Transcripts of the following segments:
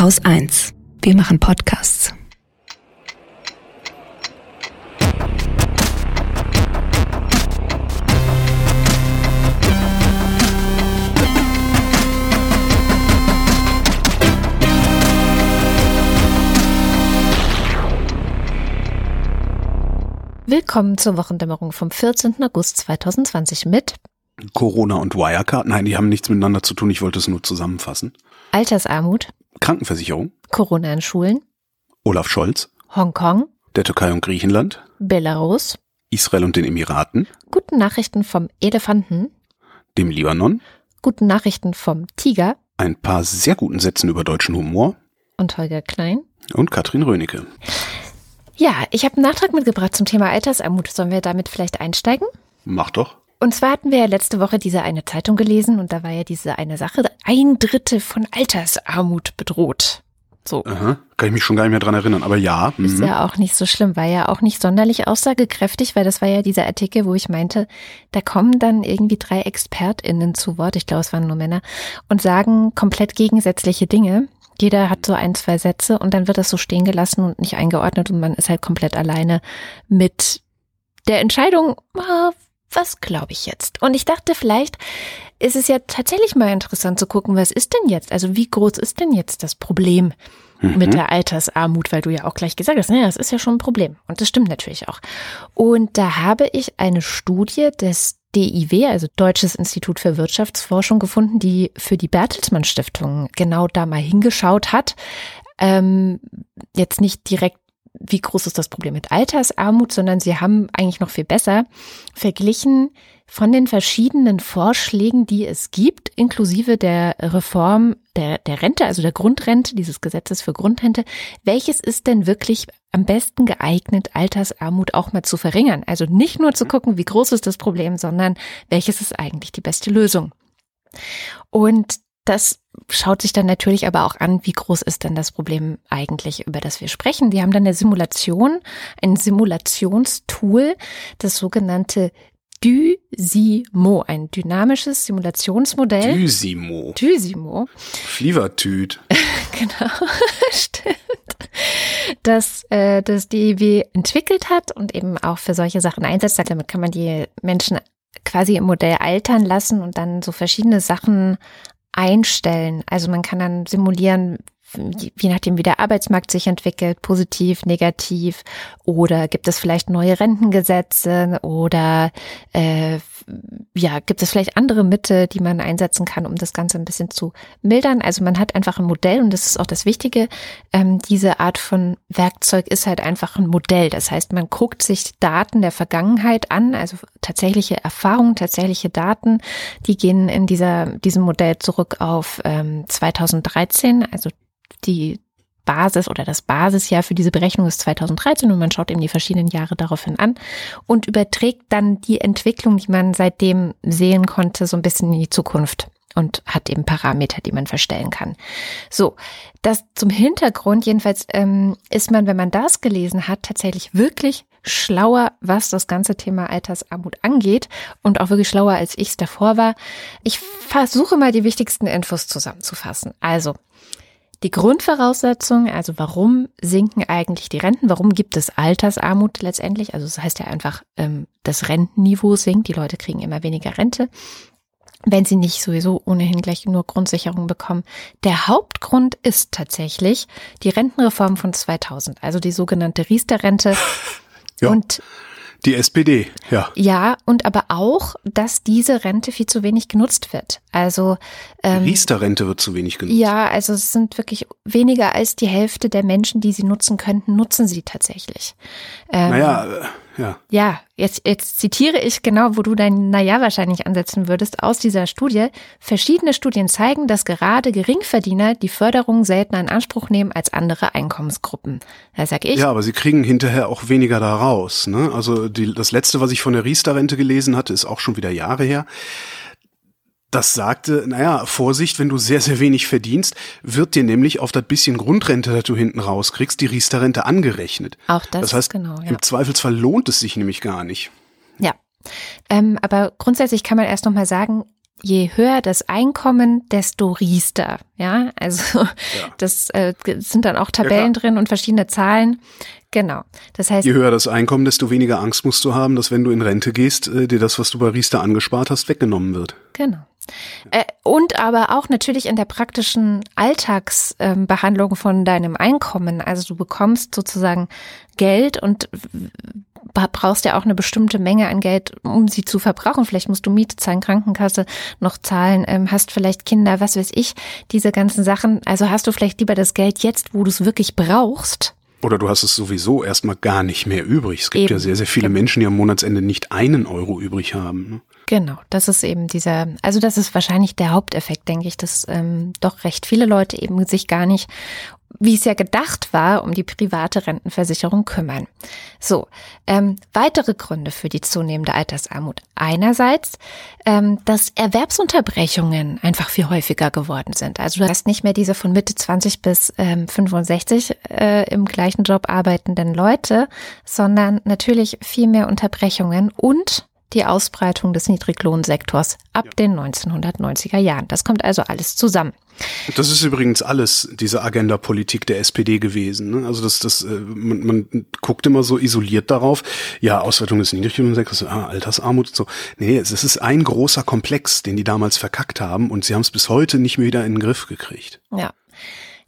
Haus 1. Wir machen Podcasts. Willkommen zur Wochendämmerung vom 14. August 2020 mit Corona und Wirecard. Nein, die haben nichts miteinander zu tun. Ich wollte es nur zusammenfassen. Altersarmut, Krankenversicherung, Corona in Schulen, Olaf Scholz, Hongkong, der Türkei und Griechenland, Belarus, Israel und den Emiraten, guten Nachrichten vom Elefanten, dem Libanon, guten Nachrichten vom Tiger. Ein paar sehr guten Sätzen über deutschen Humor. Und Holger Klein. und Katrin Rönecke. Ja, ich habe einen Nachtrag mitgebracht zum Thema Altersarmut. Sollen wir damit vielleicht einsteigen? Mach doch. Und zwar hatten wir ja letzte Woche diese eine Zeitung gelesen und da war ja diese eine Sache, ein Drittel von Altersarmut bedroht. So. Aha. Kann ich mich schon gar nicht mehr dran erinnern, aber ja. Ist Mhm. ja auch nicht so schlimm, war ja auch nicht sonderlich aussagekräftig, weil das war ja dieser Artikel, wo ich meinte, da kommen dann irgendwie drei ExpertInnen zu Wort, ich glaube, es waren nur Männer, und sagen komplett gegensätzliche Dinge. Jeder hat so ein, zwei Sätze und dann wird das so stehen gelassen und nicht eingeordnet und man ist halt komplett alleine mit der Entscheidung, ah, was glaube ich jetzt? Und ich dachte, vielleicht ist es ja tatsächlich mal interessant zu gucken, was ist denn jetzt? Also wie groß ist denn jetzt das Problem mit der Altersarmut? Weil du ja auch gleich gesagt hast, naja, das ist ja schon ein Problem. Und das stimmt natürlich auch. Und da habe ich eine Studie des DIW, also Deutsches Institut für Wirtschaftsforschung, gefunden, die für die Bertelsmann Stiftung genau da mal hingeschaut hat. Ähm, jetzt nicht direkt wie groß ist das Problem mit Altersarmut, sondern sie haben eigentlich noch viel besser verglichen von den verschiedenen Vorschlägen, die es gibt, inklusive der Reform der, der Rente, also der Grundrente, dieses Gesetzes für Grundrente, welches ist denn wirklich am besten geeignet, Altersarmut auch mal zu verringern? Also nicht nur zu gucken, wie groß ist das Problem, sondern welches ist eigentlich die beste Lösung? Und das schaut sich dann natürlich aber auch an, wie groß ist denn das Problem eigentlich, über das wir sprechen. Die haben dann eine Simulation, ein Simulationstool, das sogenannte Dysimo, ein dynamisches Simulationsmodell. Dysimo. Dysimo, Flievertüt. genau, stimmt. Das äh, das DIW entwickelt hat und eben auch für solche Sachen einsetzt. Damit kann man die Menschen quasi im Modell altern lassen und dann so verschiedene Sachen einstellen. Also man kann dann simulieren, je nachdem, wie der Arbeitsmarkt sich entwickelt, positiv, negativ, oder gibt es vielleicht neue Rentengesetze oder äh, ja, gibt es vielleicht andere Mittel, die man einsetzen kann, um das Ganze ein bisschen zu mildern. Also man hat einfach ein Modell und das ist auch das Wichtige. Ähm, diese Art von Werkzeug ist halt einfach ein Modell. Das heißt, man guckt sich Daten der Vergangenheit an, also tatsächliche Erfahrungen, tatsächliche Daten, die gehen in dieser, diesem Modell zurück auf ähm, 2013, also die Basis oder das Basisjahr für diese Berechnung ist 2013 und man schaut eben die verschiedenen Jahre daraufhin an und überträgt dann die Entwicklung, die man seitdem sehen konnte, so ein bisschen in die Zukunft und hat eben Parameter, die man verstellen kann. So, das zum Hintergrund, jedenfalls ähm, ist man, wenn man das gelesen hat, tatsächlich wirklich schlauer, was das ganze Thema Altersarmut angeht und auch wirklich schlauer, als ich es davor war. Ich versuche mal die wichtigsten Infos zusammenzufassen. Also, die Grundvoraussetzung, also warum sinken eigentlich die Renten, warum gibt es Altersarmut letztendlich? Also das heißt ja einfach, ähm, das Rentenniveau sinkt, die Leute kriegen immer weniger Rente, wenn sie nicht sowieso ohnehin gleich nur Grundsicherung bekommen. Der Hauptgrund ist tatsächlich die Rentenreform von 2000, also die sogenannte Riester-Rente. Ja. Und Die SPD, ja. ja, und aber auch, dass diese Rente viel zu wenig genutzt wird. Also ähm, Die Riester-Rente wird zu wenig genutzt. ja, also es sind wirklich weniger als die Hälfte der Menschen, die sie nutzen könnten, nutzen sie tatsächlich. Ähm, Naja, ja. Ja, jetzt, jetzt zitiere ich genau, wo du dein Naja wahrscheinlich ansetzen würdest, aus dieser Studie. Verschiedene Studien zeigen, dass gerade Geringverdiener die Förderung seltener in Anspruch nehmen als andere Einkommensgruppen. Da sag ich, Ja, aber sie kriegen hinterher auch weniger da raus. Ne? Also die, das letzte, was ich von der Riester-Rente gelesen hatte, ist auch schon wieder Jahre her. Das sagte, naja, Vorsicht, wenn du sehr, sehr wenig verdienst, wird dir nämlich auf das bisschen Grundrente, das du hinten rauskriegst, die Riester-Rente angerechnet. Auch das, Das heißt, genau, ja. im Zweifelsfall lohnt es sich nämlich gar nicht. Ja. Ähm, aber grundsätzlich kann man erst noch mal sagen, je höher das Einkommen, desto riester. Ja, also ja. das äh, sind dann auch Tabellen ja, drin und verschiedene Zahlen. Genau. Das heißt, je höher das Einkommen, desto weniger Angst musst du haben, dass wenn du in Rente gehst, äh, dir das, was du bei Riester angespart hast, weggenommen wird. Genau. Äh, und aber auch natürlich in der praktischen Alltagsbehandlung von deinem Einkommen. Also du bekommst sozusagen Geld und brauchst ja auch eine bestimmte Menge an Geld, um sie zu verbrauchen. Vielleicht musst du Miete zahlen, Krankenkasse noch zahlen, ähm, hast vielleicht Kinder, was weiß ich, diese ganzen Sachen. Also hast du vielleicht lieber das Geld jetzt, wo du es wirklich brauchst. Oder du hast es sowieso erstmal gar nicht mehr übrig. Es gibt Eben. ja sehr, sehr viele Menschen, die am Monatsende nicht einen Euro übrig haben. Ne? Genau, das ist eben dieser, also das ist wahrscheinlich der Haupteffekt, denke ich, dass ähm, doch recht viele Leute eben sich gar nicht, wie es ja gedacht war, um die private Rentenversicherung kümmern. So, ähm, weitere Gründe für die zunehmende Altersarmut. Einerseits, ähm, dass Erwerbsunterbrechungen einfach viel häufiger geworden sind. Also du hast nicht mehr diese von Mitte 20 bis ähm, 65 äh, im gleichen Job arbeitenden Leute, sondern natürlich viel mehr Unterbrechungen und die Ausbreitung des Niedriglohnsektors ab ja. den 1990er Jahren. Das kommt also alles zusammen. Das ist übrigens alles diese Agenda-Politik der SPD gewesen. Ne? Also das, das, äh, man, man guckt immer so isoliert darauf. Ja, Ausweitung des Niedriglohnsektors, ah, Altersarmut und so. Nee, es ist ein großer Komplex, den die damals verkackt haben und sie haben es bis heute nicht mehr wieder in den Griff gekriegt. Ja.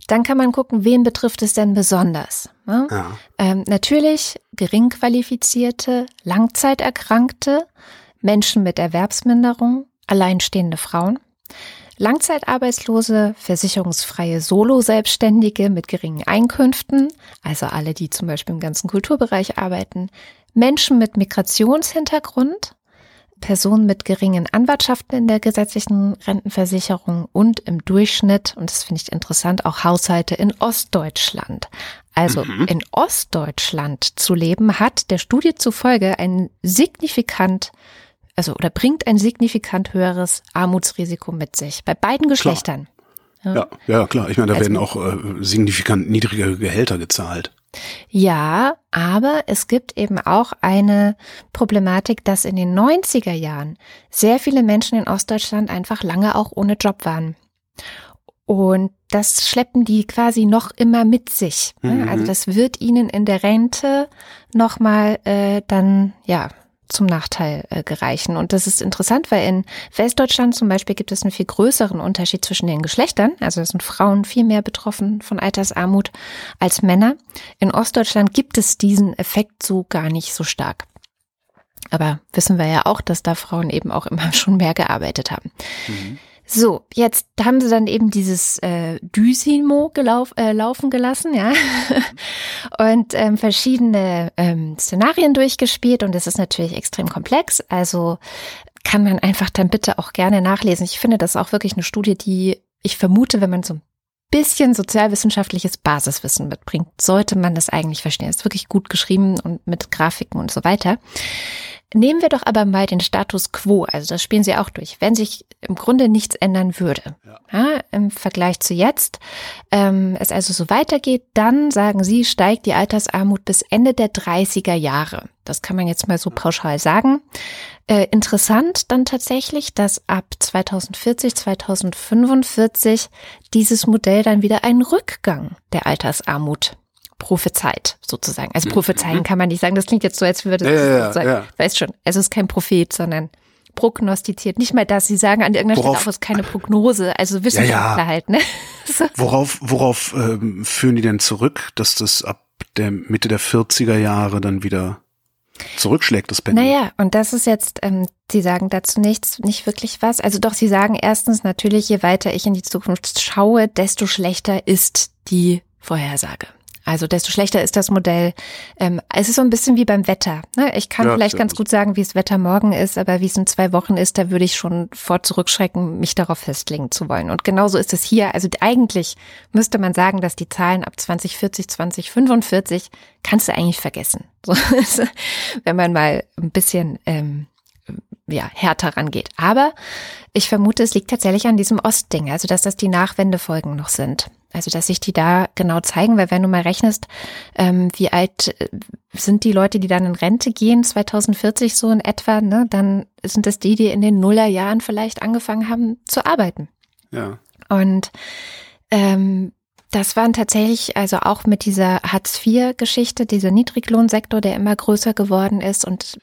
Dann kann man gucken, wen betrifft es denn besonders. Ne? Ja. Ähm, natürlich geringqualifizierte, Langzeiterkrankte, Menschen mit Erwerbsminderung, alleinstehende Frauen, Langzeitarbeitslose, versicherungsfreie Solo-Selbstständige mit geringen Einkünften, also alle, die zum Beispiel im ganzen Kulturbereich arbeiten, Menschen mit Migrationshintergrund, Personen mit geringen Anwartschaften in der gesetzlichen Rentenversicherung und im Durchschnitt, und das finde ich interessant, auch Haushalte in Ostdeutschland. Also mhm. in Ostdeutschland zu leben, hat der Studie zufolge ein signifikant, also oder bringt ein signifikant höheres Armutsrisiko mit sich. Bei beiden Geschlechtern. Ja, ja, ja klar. Ich meine, da also, werden auch äh, signifikant niedrigere Gehälter gezahlt. Ja, aber es gibt eben auch eine Problematik, dass in den 90er Jahren sehr viele Menschen in Ostdeutschland einfach lange auch ohne Job waren. Und das schleppen die quasi noch immer mit sich. Mhm. Also das wird ihnen in der Rente nochmal äh, dann, ja, zum Nachteil äh, gereichen. Und das ist interessant, weil in Westdeutschland zum Beispiel gibt es einen viel größeren Unterschied zwischen den Geschlechtern. Also sind Frauen viel mehr betroffen von Altersarmut als Männer. In Ostdeutschland gibt es diesen Effekt so gar nicht so stark. Aber wissen wir ja auch, dass da Frauen eben auch immer schon mehr gearbeitet haben. Mhm. So, jetzt haben sie dann eben dieses äh, Dysimo gelauf, äh, laufen gelassen, ja, und ähm, verschiedene ähm, Szenarien durchgespielt und es ist natürlich extrem komplex. Also kann man einfach dann bitte auch gerne nachlesen. Ich finde das auch wirklich eine Studie, die ich vermute, wenn man so ein bisschen sozialwissenschaftliches Basiswissen mitbringt, sollte man das eigentlich verstehen. Es ist wirklich gut geschrieben und mit Grafiken und so weiter. Nehmen wir doch aber mal den Status quo, also das spielen Sie auch durch. Wenn sich im Grunde nichts ändern würde, ja. Ja, im Vergleich zu jetzt, ähm, es also so weitergeht, dann sagen Sie, steigt die Altersarmut bis Ende der 30er Jahre. Das kann man jetzt mal so pauschal sagen. Äh, interessant dann tatsächlich, dass ab 2040, 2045 dieses Modell dann wieder einen Rückgang der Altersarmut prophezeit, sozusagen. Also prophezeien mhm. kann man nicht sagen. Das klingt jetzt so, als würde es ja, ja, sagen. Ja. Weiß schon. Also es ist kein Prophet, sondern prognostiziert. Nicht mal das. Sie sagen an irgendeiner worauf, Stelle auch, es ist keine Prognose. Also Wissenschaftler ja, halt, ne? so. Worauf, worauf ähm, führen die denn zurück, dass das ab der Mitte der 40er Jahre dann wieder zurückschlägt, das Pendel. Naja, und das ist jetzt, ähm, Sie sagen dazu nichts, nicht wirklich was. Also doch, Sie sagen erstens natürlich, je weiter ich in die Zukunft schaue, desto schlechter ist die Vorhersage. Also desto schlechter ist das Modell. Ähm, es ist so ein bisschen wie beim Wetter. Ne? Ich kann ja, vielleicht ganz gut sagen, wie es Wetter morgen ist, aber wie es in zwei Wochen ist, da würde ich schon vor zurückschrecken, mich darauf festlegen zu wollen. Und genauso ist es hier. Also eigentlich müsste man sagen, dass die Zahlen ab 2040, 2045 kannst du eigentlich vergessen. So, wenn man mal ein bisschen ähm, ja, härter rangeht. Aber ich vermute, es liegt tatsächlich an diesem Ostding, also dass das die Nachwendefolgen noch sind. Also, dass sich die da genau zeigen, weil wenn du mal rechnest, ähm, wie alt äh, sind die Leute, die dann in Rente gehen, 2040 so in etwa, ne, dann sind das die, die in den Nullerjahren vielleicht angefangen haben zu arbeiten. Ja. Und ähm, das waren tatsächlich, also auch mit dieser Hartz-IV-Geschichte, dieser Niedriglohnsektor, der immer größer geworden ist und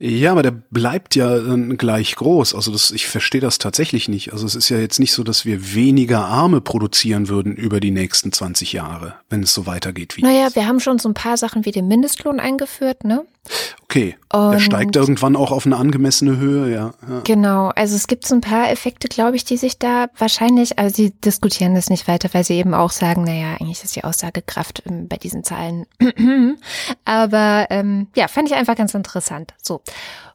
Ja, aber der bleibt ja dann gleich groß. Also das, ich verstehe das tatsächlich nicht. Also es ist ja jetzt nicht so, dass wir weniger Arme produzieren würden über die nächsten 20 Jahre, wenn es so weitergeht wie naja, jetzt. wir haben schon so ein paar Sachen wie den Mindestlohn eingeführt, ne? Okay, der Und- steigt irgendwann auch auf eine angemessene Höhe, ja. ja. Genau, also es gibt so ein paar Effekte, glaube ich, die sich da wahrscheinlich, also sie diskutieren das nicht weiter, weil sie eben auch sagen, naja, eigentlich ist die Aussagekraft ähm, bei diesen Zahlen. Aber ähm, ja, fand ich einfach ganz interessant. So.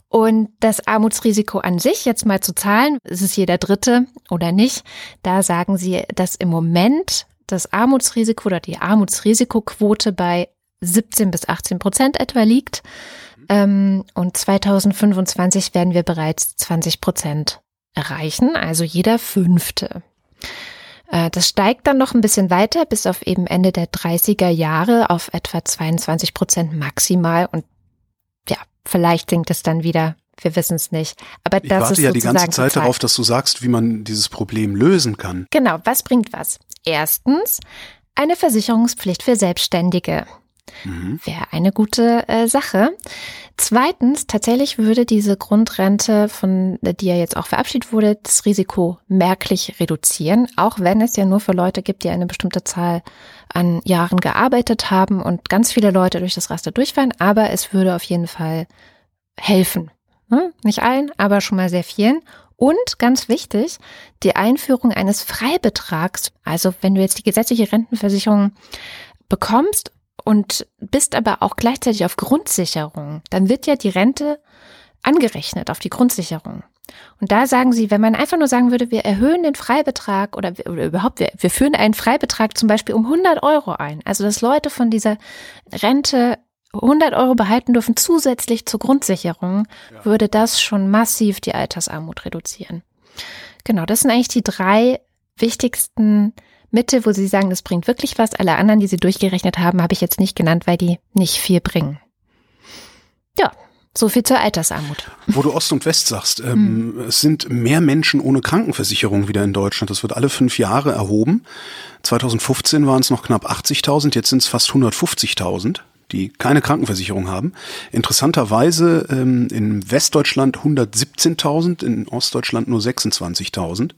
Und das Armutsrisiko an sich, jetzt mal zu zahlen, ist es jeder Dritte oder nicht, da sagen sie, dass im Moment das Armutsrisiko oder die Armutsrisikoquote bei 17 bis 18 Prozent etwa liegt. Ähm, und 2025 werden wir bereits 20 Prozent erreichen, also jeder Fünfte. Äh, Das steigt dann noch ein bisschen weiter bis auf eben Ende der 30er Jahre auf etwa 22 Prozent maximal. Und ja, vielleicht sinkt es dann wieder. Wir wissen es nicht. Aber Ich das warte ist ja die ganze Zeit darauf, dass du sagst, wie man dieses Problem lösen kann. Genau, was bringt was? Erstens, eine Versicherungspflicht für Selbstständige. Mhm. Wäre eine gute äh, Sache. Zweitens, tatsächlich würde diese Grundrente, von die ja jetzt auch verabschiedet wurde, das Risiko merklich reduzieren, auch wenn es ja nur für Leute gibt, die eine bestimmte Zahl an Jahren gearbeitet haben und ganz viele Leute durch das Raster durchfallen, aber es würde auf jeden Fall helfen. Hm? Nicht allen, aber schon mal sehr vielen. Und ganz wichtig, die Einführung eines Freibetrags. Also wenn du jetzt die gesetzliche Rentenversicherung bekommst und bist aber auch gleichzeitig auf Grundsicherung, dann wird ja die Rente angerechnet auf die Grundsicherung. Und da sagen sie, wenn man einfach nur sagen würde, wir erhöhen den Freibetrag oder, oder überhaupt, wir, wir führen einen Freibetrag zum Beispiel um 100 Euro ein. Also, dass Leute von dieser Rente 100 Euro behalten dürfen zusätzlich zur Grundsicherung, würde das schon massiv die Altersarmut reduzieren. Genau, das sind eigentlich die drei wichtigsten Mittel, wo sie sagen, das bringt wirklich was. Alle anderen, die sie durchgerechnet haben, habe ich jetzt nicht genannt, weil die nicht viel bringen. Ja, so viel zur Altersarmut. Wo du Ost und West sagst, Hm. ähm, es sind mehr Menschen ohne Krankenversicherung wieder in Deutschland. Das wird alle fünf Jahre erhoben. 2015 waren es noch knapp 80.000, jetzt sind es fast 150.000 die keine Krankenversicherung haben. Interessanterweise ähm, in Westdeutschland 117.000, in Ostdeutschland nur 26.000.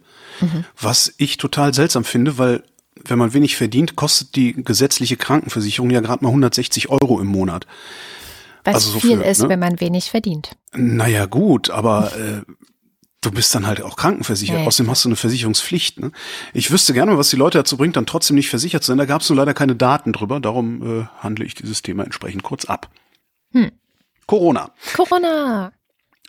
Was ich total seltsam finde, weil wenn man wenig verdient, kostet die gesetzliche Krankenversicherung ja gerade mal 160 Euro im Monat. Was Also so viel für, ist, ne? wenn man wenig verdient. Naja, gut, aber äh, du bist dann halt auch krankenversichert. Ja, Außerdem hast du eine Versicherungspflicht. Ne? Ich wüsste gerne, was die Leute dazu bringt, dann trotzdem nicht versichert zu sein. Da gab es nur leider keine Daten drüber. Darum äh, handle ich dieses Thema entsprechend kurz ab. Hm. Corona. Corona.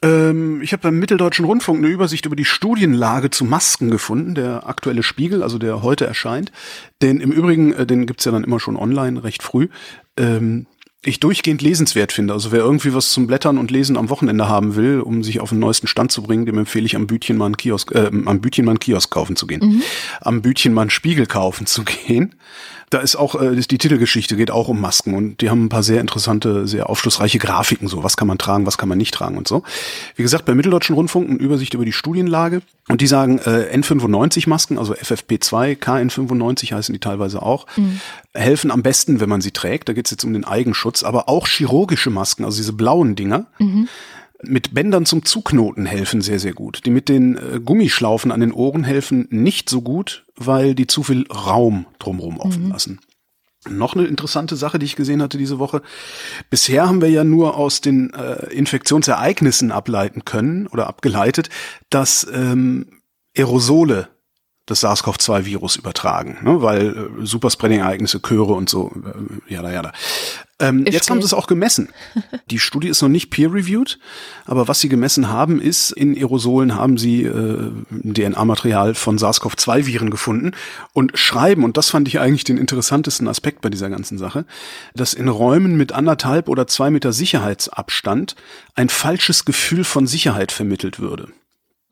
Ähm, ich habe beim Mitteldeutschen Rundfunk eine Übersicht über die Studienlage zu Masken gefunden, der aktuelle Spiegel, also der heute erscheint. Den im Übrigen, äh, den gibt's ja dann immer schon online, recht früh. Ähm, ich durchgehend lesenswert finde. Also wer irgendwie was zum Blättern und Lesen am Wochenende haben will, um sich auf den neuesten Stand zu bringen, dem empfehle ich am Bütchen mal einen Kiosk, äh, am Bütchen mal einen Kiosk kaufen zu gehen. Am Bütchen mal einen Spiegel kaufen zu gehen. Da ist auch, äh, die Titelgeschichte geht auch um Masken und die haben ein paar sehr interessante, sehr aufschlussreiche Grafiken, so was kann man tragen, was kann man nicht tragen und so. Wie gesagt, bei Mitteldeutschen Rundfunk eine Übersicht über die Studienlage und die sagen, äh, N95 Masken, also FFP2, KN95 heißen die teilweise auch, helfen am besten, wenn man sie trägt. Da geht es jetzt um den Eigenschutz, aber auch chirurgische Masken, also diese blauen Dinger. Mit Bändern zum Zuknoten helfen sehr, sehr gut. Die mit den äh, Gummischlaufen an den Ohren helfen nicht so gut, weil die zu viel Raum drumherum offen lassen. Noch eine interessante Sache, die ich gesehen hatte diese Woche. Bisher haben wir ja nur aus den äh, Infektionsereignissen ableiten können oder abgeleitet, dass ähm, Aerosole das SARS-CoV-2-Virus übertragen, ne? weil äh, Superspreading-Ereignisse, Chöre und so, äh, jada, jada. Ähm, jetzt haben sie es auch gemessen. Die Studie ist noch nicht peer-reviewed, aber was sie gemessen haben, ist, in Aerosolen haben sie äh, DNA-Material von SARS-CoV-2-Viren gefunden und schreiben, und das fand ich eigentlich den interessantesten Aspekt bei dieser ganzen Sache, dass in Räumen mit anderthalb oder zwei Meter Sicherheitsabstand ein falsches Gefühl von Sicherheit vermittelt würde.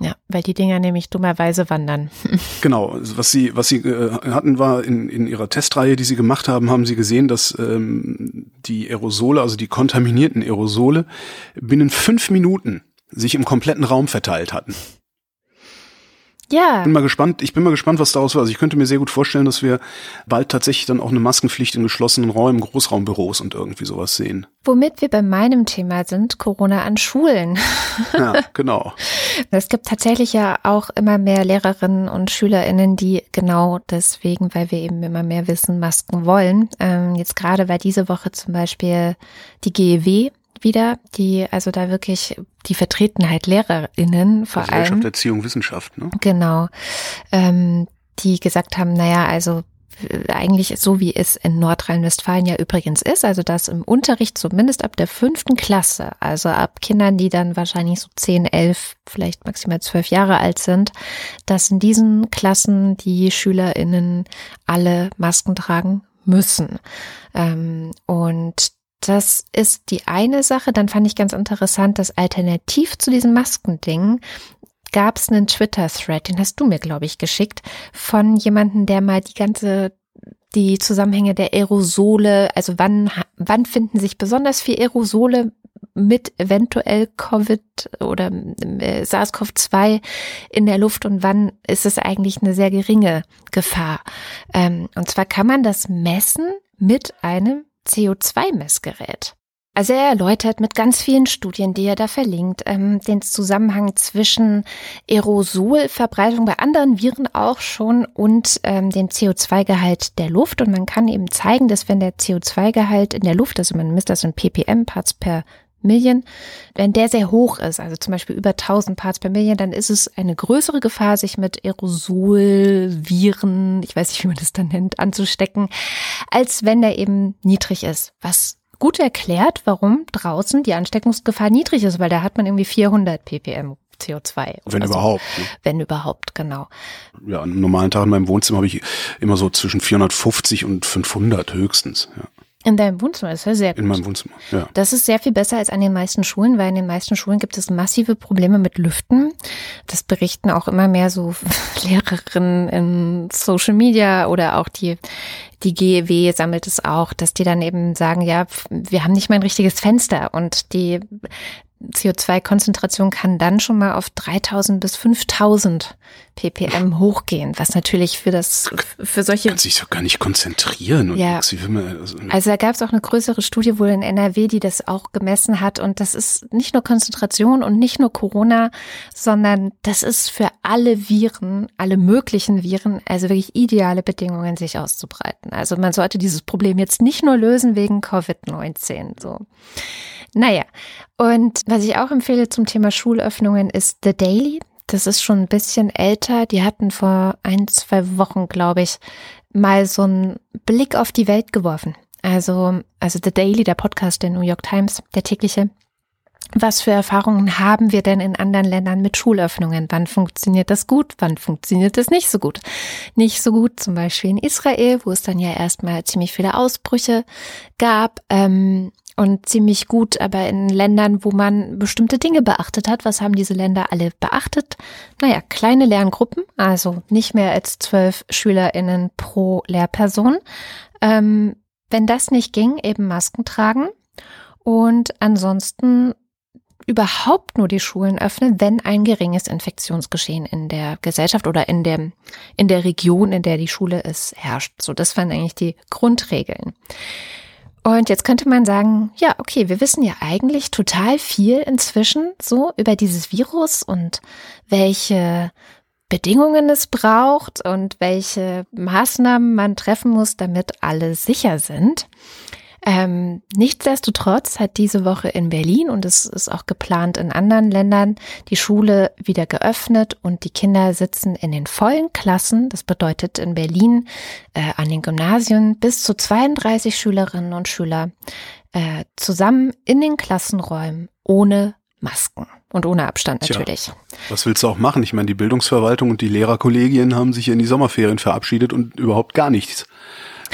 Ja, weil die Dinger nämlich dummerweise wandern. Genau, was sie, was sie äh, hatten, war in, in ihrer Testreihe, die sie gemacht haben, haben sie gesehen, dass ähm, die Aerosole, also die kontaminierten Aerosole, binnen fünf Minuten sich im kompletten Raum verteilt hatten. Ja. Bin mal gespannt, ich bin mal gespannt, was daraus war. Also ich könnte mir sehr gut vorstellen, dass wir bald tatsächlich dann auch eine Maskenpflicht in geschlossenen Räumen, Großraumbüros und irgendwie sowas sehen. Womit wir bei meinem Thema sind, Corona an Schulen. Ja, genau. Es gibt tatsächlich ja auch immer mehr Lehrerinnen und SchülerInnen, die genau deswegen, weil wir eben immer mehr wissen, Masken wollen. Ähm, jetzt gerade war diese Woche zum Beispiel die GEW wieder, die also da wirklich die Vertretenheit LehrerInnen vor Gesellschaft, allem. Erziehung, Wissenschaft, ne? Genau. Ähm, die gesagt haben, naja, also äh, eigentlich so wie es in Nordrhein-Westfalen ja übrigens ist, also dass im Unterricht zumindest ab der fünften Klasse, also ab Kindern, die dann wahrscheinlich so zehn, elf, vielleicht maximal zwölf Jahre alt sind, dass in diesen Klassen die SchülerInnen alle Masken tragen müssen. Ähm, und das ist die eine Sache. Dann fand ich ganz interessant, dass alternativ zu diesem Maskending gab es einen Twitter-Thread, den hast du mir, glaube ich, geschickt, von jemandem, der mal die ganze die Zusammenhänge der Aerosole, also wann, wann finden sich besonders viel Aerosole mit eventuell Covid oder äh, SARS-CoV-2 in der Luft und wann ist es eigentlich eine sehr geringe Gefahr. Ähm, und zwar kann man das messen mit einem CO2-Messgerät. Also er erläutert mit ganz vielen Studien, die er da verlinkt, ähm, den Zusammenhang zwischen Aerosolverbreitung bei anderen Viren auch schon und ähm, dem CO2-Gehalt der Luft. Und man kann eben zeigen, dass wenn der CO2-Gehalt in der Luft, also man misst das in ppm, Parts per Million, wenn der sehr hoch ist, also zum Beispiel über 1000 Parts per Million, dann ist es eine größere Gefahr, sich mit Aerosolviren, ich weiß nicht, wie man das dann nennt, anzustecken, als wenn der eben niedrig ist, was gut erklärt, warum draußen die Ansteckungsgefahr niedrig ist, weil da hat man irgendwie 400 ppm CO2. Wenn so. überhaupt. Ne? Wenn überhaupt, genau. Ja, an einem normalen Tag in meinem Wohnzimmer habe ich immer so zwischen 450 und 500 höchstens. Ja. In deinem Wohnzimmer das ist ja sehr gut. In meinem Wohnzimmer, ja. Das ist sehr viel besser als an den meisten Schulen, weil in den meisten Schulen gibt es massive Probleme mit Lüften. Das berichten auch immer mehr so Lehrerinnen in Social Media oder auch die die GEW sammelt es auch, dass die dann eben sagen, ja, wir haben nicht mal ein richtiges Fenster und die CO2-Konzentration kann dann schon mal auf 3000 bis 5000 ppm hochgehen, was natürlich für das, für solche. Kann sich doch gar nicht konzentrieren. Und ja. also, also da gab es auch eine größere Studie wohl in NRW, die das auch gemessen hat. Und das ist nicht nur Konzentration und nicht nur Corona, sondern das ist für alle Viren, alle möglichen Viren, also wirklich ideale Bedingungen, sich auszubreiten. Also man sollte dieses Problem jetzt nicht nur lösen wegen Covid-19, so. Naja, und was ich auch empfehle zum Thema Schulöffnungen ist The Daily. Das ist schon ein bisschen älter. Die hatten vor ein, zwei Wochen, glaube ich, mal so einen Blick auf die Welt geworfen. Also, also The Daily, der Podcast der New York Times, der tägliche. Was für Erfahrungen haben wir denn in anderen Ländern mit Schulöffnungen? Wann funktioniert das gut? Wann funktioniert das nicht so gut? Nicht so gut zum Beispiel in Israel, wo es dann ja erstmal ziemlich viele Ausbrüche gab. Ähm, und ziemlich gut, aber in Ländern, wo man bestimmte Dinge beachtet hat. Was haben diese Länder alle beachtet? Naja, kleine Lerngruppen, also nicht mehr als zwölf SchülerInnen pro Lehrperson. Ähm, wenn das nicht ging, eben Masken tragen und ansonsten überhaupt nur die Schulen öffnen, wenn ein geringes Infektionsgeschehen in der Gesellschaft oder in der, in der Region, in der die Schule ist, herrscht. So, das waren eigentlich die Grundregeln. Und jetzt könnte man sagen, ja, okay, wir wissen ja eigentlich total viel inzwischen so über dieses Virus und welche Bedingungen es braucht und welche Maßnahmen man treffen muss, damit alle sicher sind. Ähm, nichtsdestotrotz hat diese Woche in Berlin und es ist auch geplant in anderen Ländern die Schule wieder geöffnet und die Kinder sitzen in den vollen Klassen. Das bedeutet in Berlin äh, an den Gymnasien bis zu 32 Schülerinnen und Schüler äh, zusammen in den Klassenräumen ohne Masken und ohne Abstand natürlich. Tja, was willst du auch machen? Ich meine, die Bildungsverwaltung und die Lehrerkollegien haben sich in die Sommerferien verabschiedet und überhaupt gar nichts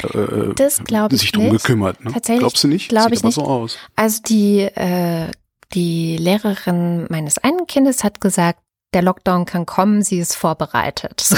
äh, das glaube sich drum nicht. gekümmert. Ne? Tatsächlich Glaubst du nicht? Glaube ich nicht. so aus. Also die, äh, die Lehrerin meines einen Kindes hat gesagt, der Lockdown kann kommen, sie ist vorbereitet. So.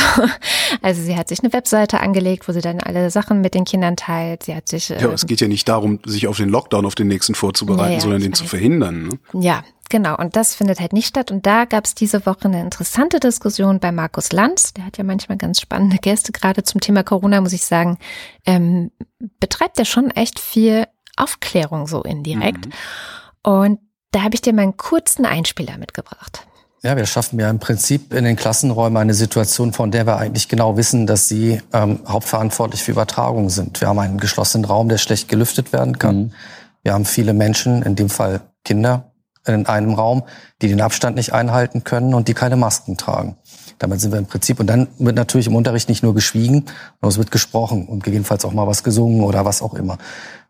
Also sie hat sich eine Webseite angelegt, wo sie dann alle Sachen mit den Kindern teilt. Sie hat sich. Ja, aber es ähm, geht ja nicht darum, sich auf den Lockdown, auf den nächsten vorzubereiten, ja, sondern den weiß. zu verhindern. Ne? Ja, genau. Und das findet halt nicht statt. Und da gab es diese Woche eine interessante Diskussion bei Markus Lanz. Der hat ja manchmal ganz spannende Gäste. Gerade zum Thema Corona, muss ich sagen, ähm, betreibt er schon echt viel Aufklärung so indirekt. Mhm. Und da habe ich dir mal einen kurzen Einspieler mitgebracht. Ja, wir schaffen ja im Prinzip in den Klassenräumen eine Situation, von der wir eigentlich genau wissen, dass sie ähm, hauptverantwortlich für Übertragung sind. Wir haben einen geschlossenen Raum, der schlecht gelüftet werden kann. Mhm. Wir haben viele Menschen, in dem Fall Kinder, in einem Raum, die den Abstand nicht einhalten können und die keine Masken tragen. Damit sind wir im Prinzip, und dann wird natürlich im Unterricht nicht nur geschwiegen, sondern es wird gesprochen und gegebenenfalls auch mal was gesungen oder was auch immer.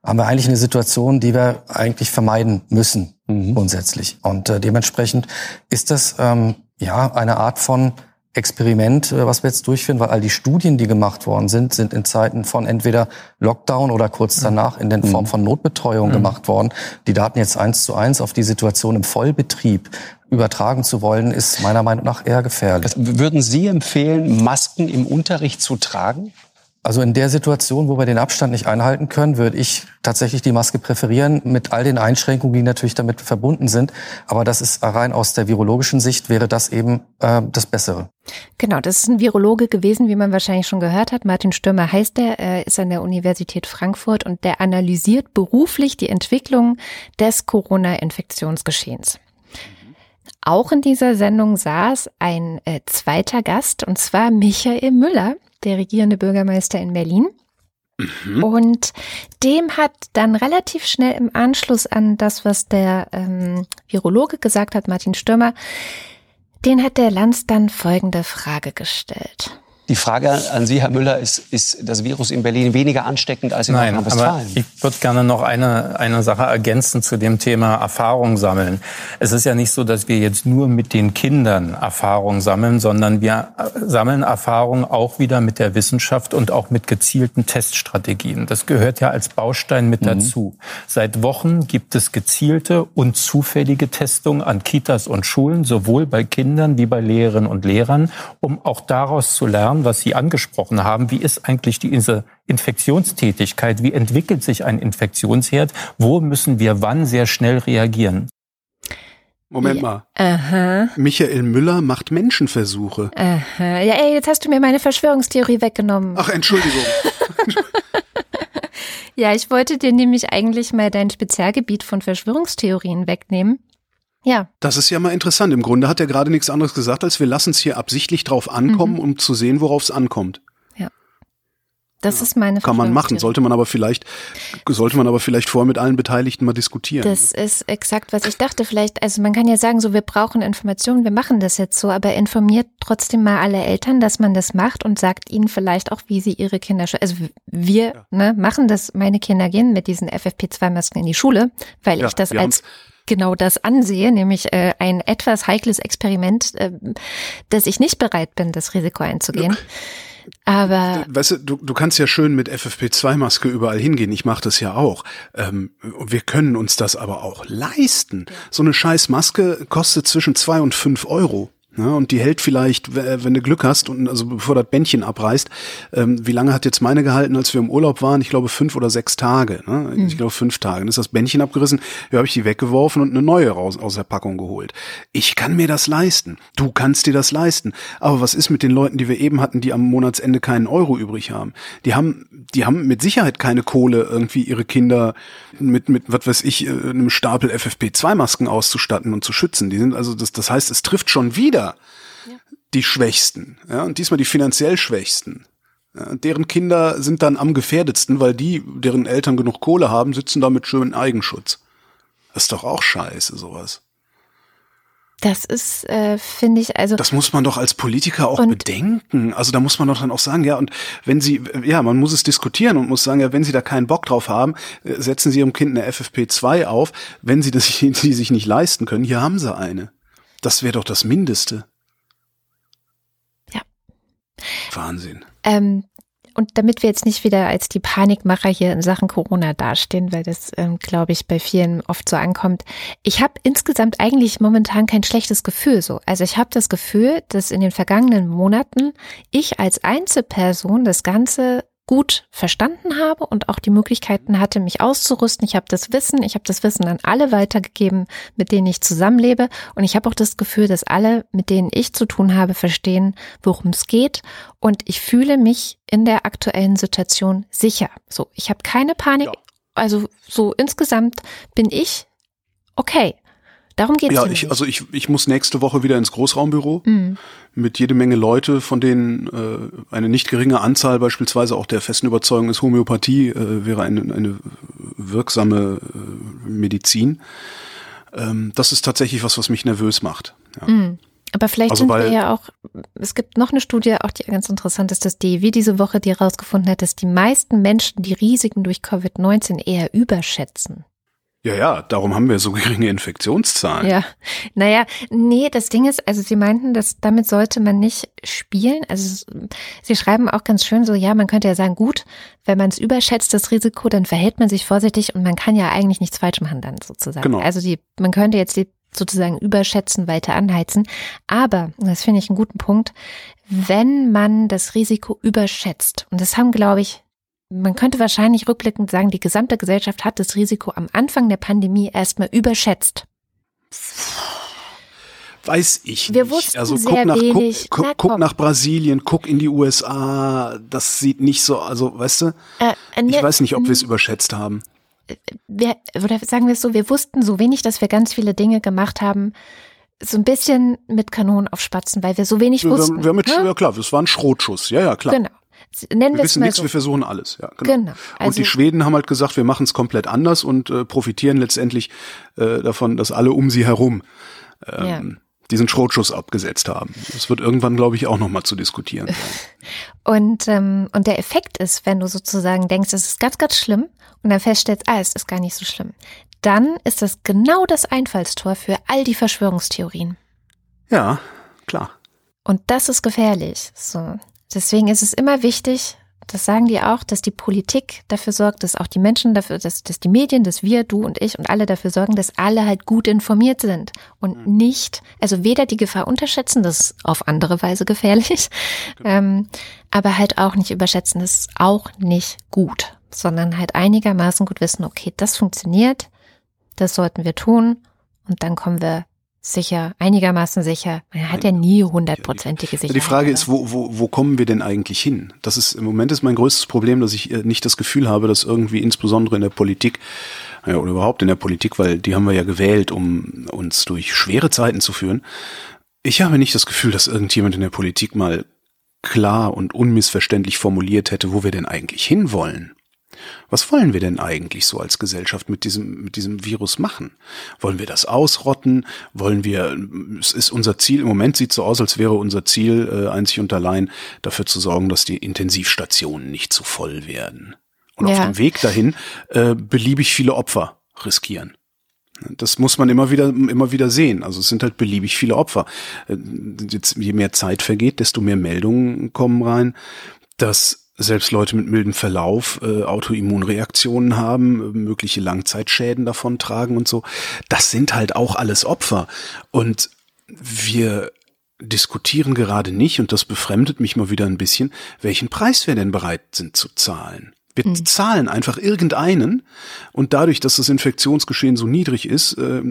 Haben wir eigentlich eine Situation, die wir eigentlich vermeiden müssen mhm. grundsätzlich. Und äh, dementsprechend ist das ähm, ja eine Art von Experiment, äh, was wir jetzt durchführen, weil all die Studien, die gemacht worden sind, sind in Zeiten von entweder Lockdown oder kurz mhm. danach in der mhm. Form von Notbetreuung mhm. gemacht worden. Die Daten jetzt eins zu eins auf die Situation im Vollbetrieb übertragen zu wollen, ist meiner Meinung nach eher gefährlich. Würden Sie empfehlen, Masken im Unterricht zu tragen? Also in der Situation, wo wir den Abstand nicht einhalten können, würde ich tatsächlich die Maske präferieren, mit all den Einschränkungen, die natürlich damit verbunden sind. Aber das ist rein aus der virologischen Sicht, wäre das eben äh, das Bessere. Genau, das ist ein Virologe gewesen, wie man wahrscheinlich schon gehört hat. Martin Stürmer heißt er, er ist an der Universität Frankfurt und der analysiert beruflich die Entwicklung des Corona-Infektionsgeschehens. Auch in dieser Sendung saß ein äh, zweiter Gast, und zwar Michael Müller der regierende Bürgermeister in Berlin. Mhm. Und dem hat dann relativ schnell im Anschluss an das, was der ähm, Virologe gesagt hat, Martin Stürmer, den hat der Lanz dann folgende Frage gestellt. Die Frage an Sie, Herr Müller, ist, ist das Virus in Berlin weniger ansteckend als in Nordrhein-Westfalen? Ich würde gerne noch eine, eine Sache ergänzen zu dem Thema Erfahrung sammeln. Es ist ja nicht so, dass wir jetzt nur mit den Kindern Erfahrung sammeln, sondern wir sammeln Erfahrung auch wieder mit der Wissenschaft und auch mit gezielten Teststrategien. Das gehört ja als Baustein mit mhm. dazu. Seit Wochen gibt es gezielte und zufällige Testungen an Kitas und Schulen, sowohl bei Kindern wie bei Lehrerinnen und Lehrern, um auch daraus zu lernen, Kern, was Sie angesprochen haben. Wie ist eigentlich diese Infektionstätigkeit? Wie entwickelt sich ein Infektionsherd? Wo müssen wir wann sehr schnell reagieren? Moment mal. Aha. Michael Müller macht Menschenversuche. Aha. Ja, ey, jetzt hast du mir meine Verschwörungstheorie weggenommen. Ach, Entschuldigung. ja, ich wollte dir nämlich eigentlich mal dein Spezialgebiet von Verschwörungstheorien wegnehmen. Ja. Das ist ja mal interessant. Im Grunde hat er gerade nichts anderes gesagt, als wir lassen es hier absichtlich drauf ankommen, mhm. um zu sehen, worauf es ankommt. Ja. Das ja. ist meine Kann man machen, sollte man aber vielleicht, sollte man aber vielleicht vorher mit allen Beteiligten mal diskutieren. Das ist exakt, was ich dachte. Vielleicht, also man kann ja sagen, so wir brauchen Informationen, wir machen das jetzt so, aber informiert trotzdem mal alle Eltern, dass man das macht und sagt ihnen vielleicht auch, wie sie ihre Kinder, also wir ja. ne, machen das, meine Kinder gehen mit diesen FFP2-Masken in die Schule, weil ja, ich das als genau das ansehe, nämlich äh, ein etwas heikles Experiment, äh, dass ich nicht bereit bin, das Risiko einzugehen. Aber weißt du, du, du kannst ja schön mit FFP2-Maske überall hingehen. Ich mache das ja auch. Ähm, wir können uns das aber auch leisten. So eine scheiß Maske kostet zwischen zwei und fünf Euro. Ne, und die hält vielleicht, wenn du Glück hast und also bevor das Bändchen abreißt, ähm, wie lange hat jetzt meine gehalten, als wir im Urlaub waren? Ich glaube fünf oder sechs Tage. Ne? Mhm. Ich glaube fünf Tage. Dann ist das Bändchen abgerissen, ja, habe ich die weggeworfen und eine neue raus aus der Packung geholt. Ich kann mir das leisten. Du kannst dir das leisten. Aber was ist mit den Leuten, die wir eben hatten, die am Monatsende keinen Euro übrig haben? Die haben, die haben mit Sicherheit keine Kohle, irgendwie ihre Kinder mit, mit, was weiß ich, äh, einem Stapel FFP2-Masken auszustatten und zu schützen. Die sind also, das, das heißt, es trifft schon wieder ja. die Schwächsten, ja, und diesmal die finanziell Schwächsten. Ja, deren Kinder sind dann am gefährdetsten, weil die, deren Eltern genug Kohle haben, sitzen da mit schönem Eigenschutz. Das ist doch auch scheiße, sowas. Das ist, äh, finde ich, also. Das muss man doch als Politiker auch bedenken. Also da muss man doch dann auch sagen, ja, und wenn Sie, ja, man muss es diskutieren und muss sagen, ja, wenn Sie da keinen Bock drauf haben, äh, setzen Sie Ihrem Kind eine FFP2 auf. Wenn Sie das, die sich nicht leisten können, hier haben Sie eine. Das wäre doch das Mindeste. Ja. Wahnsinn. Ähm, und damit wir jetzt nicht wieder als die Panikmacher hier in Sachen Corona dastehen, weil das, ähm, glaube ich, bei vielen oft so ankommt. Ich habe insgesamt eigentlich momentan kein schlechtes Gefühl so. Also ich habe das Gefühl, dass in den vergangenen Monaten ich als Einzelperson das Ganze gut verstanden habe und auch die Möglichkeiten hatte, mich auszurüsten. Ich habe das Wissen, ich habe das Wissen an alle weitergegeben, mit denen ich zusammenlebe. Und ich habe auch das Gefühl, dass alle, mit denen ich zu tun habe, verstehen, worum es geht. Und ich fühle mich in der aktuellen Situation sicher. So, ich habe keine Panik. Ja. Also so insgesamt bin ich okay. Darum geht es. Ja, ich, also ich, ich muss nächste Woche wieder ins Großraumbüro mhm. mit jede Menge Leute, von denen äh, eine nicht geringe Anzahl beispielsweise auch der festen Überzeugung ist, Homöopathie äh, wäre eine, eine wirksame äh, Medizin. Ähm, das ist tatsächlich was, was mich nervös macht. Ja. Mhm. Aber vielleicht also sind wir ja auch, es gibt noch eine Studie, auch die ganz interessant ist, dass die, wie diese Woche, die herausgefunden hat, dass die meisten Menschen die Risiken durch Covid-19 eher überschätzen. Ja, ja, darum haben wir so geringe Infektionszahlen. Ja, naja, nee, das Ding ist, also Sie meinten, dass damit sollte man nicht spielen. Also Sie schreiben auch ganz schön so, ja, man könnte ja sagen, gut, wenn man es überschätzt, das Risiko, dann verhält man sich vorsichtig und man kann ja eigentlich nichts falsch machen dann sozusagen. Genau. Also die, man könnte jetzt die sozusagen überschätzen, weiter anheizen. Aber, das finde ich einen guten Punkt, wenn man das Risiko überschätzt, und das haben, glaube ich, man könnte wahrscheinlich rückblickend sagen, die gesamte Gesellschaft hat das Risiko am Anfang der Pandemie erstmal überschätzt. Weiß ich Wir nicht. also guck nach, wenig. Guck, guck, guck, nach Brasilien, guck in die USA. Das sieht nicht so, also weißt du, äh, ne, ich weiß nicht, ob wir es überschätzt haben. Wir, oder sagen wir es so, wir wussten so wenig, dass wir ganz viele Dinge gemacht haben, so ein bisschen mit Kanonen auf Spatzen, weil wir so wenig wussten. Wir, wir mit, ne? Ja klar, das war ein Schrotschuss, ja, ja, klar. Genau. Nennen wir wissen nichts, so. wir versuchen alles. Ja, genau. genau. Also und die also Schweden haben halt gesagt, wir machen es komplett anders und äh, profitieren letztendlich äh, davon, dass alle um sie herum ähm, ja. diesen Schrotschuss abgesetzt haben. Das wird irgendwann, glaube ich, auch nochmal zu diskutieren sein. und, ähm, und der Effekt ist, wenn du sozusagen denkst, es ist ganz, ganz schlimm und dann feststellst, ah, es ist gar nicht so schlimm, dann ist das genau das Einfallstor für all die Verschwörungstheorien. Ja, klar. Und das ist gefährlich. So. Deswegen ist es immer wichtig, das sagen die auch, dass die Politik dafür sorgt, dass auch die Menschen dafür, dass, dass die Medien, dass wir, du und ich und alle dafür sorgen, dass alle halt gut informiert sind und mhm. nicht, also weder die Gefahr unterschätzen, das ist auf andere Weise gefährlich, genau. ähm, aber halt auch nicht überschätzen, das ist auch nicht gut, sondern halt einigermaßen gut wissen, okay, das funktioniert, das sollten wir tun und dann kommen wir sicher, einigermaßen sicher. Man hat ja nie hundertprozentige Sicherheit. Die Frage ist, wo, wo, wo kommen wir denn eigentlich hin? Das ist im Moment ist mein größtes Problem, dass ich äh, nicht das Gefühl habe, dass irgendwie insbesondere in der Politik ja, oder überhaupt in der Politik, weil die haben wir ja gewählt, um uns durch schwere Zeiten zu führen. Ich habe nicht das Gefühl, dass irgendjemand in der Politik mal klar und unmissverständlich formuliert hätte, wo wir denn eigentlich hinwollen. Was wollen wir denn eigentlich so als Gesellschaft mit diesem, mit diesem Virus machen? Wollen wir das ausrotten? Wollen wir, es ist unser Ziel, im Moment sieht es so aus, als wäre unser Ziel äh, einzig und allein dafür zu sorgen, dass die Intensivstationen nicht zu voll werden. Und ja. auf dem Weg dahin äh, beliebig viele Opfer riskieren. Das muss man immer wieder, immer wieder sehen. Also es sind halt beliebig viele Opfer. Äh, jetzt, je mehr Zeit vergeht, desto mehr Meldungen kommen rein, dass selbst Leute mit mildem Verlauf äh, Autoimmunreaktionen haben, mögliche Langzeitschäden davon tragen und so. Das sind halt auch alles Opfer. Und wir diskutieren gerade nicht, und das befremdet mich mal wieder ein bisschen, welchen Preis wir denn bereit sind zu zahlen. Wir mhm. zahlen einfach irgendeinen und dadurch, dass das Infektionsgeschehen so niedrig ist, äh,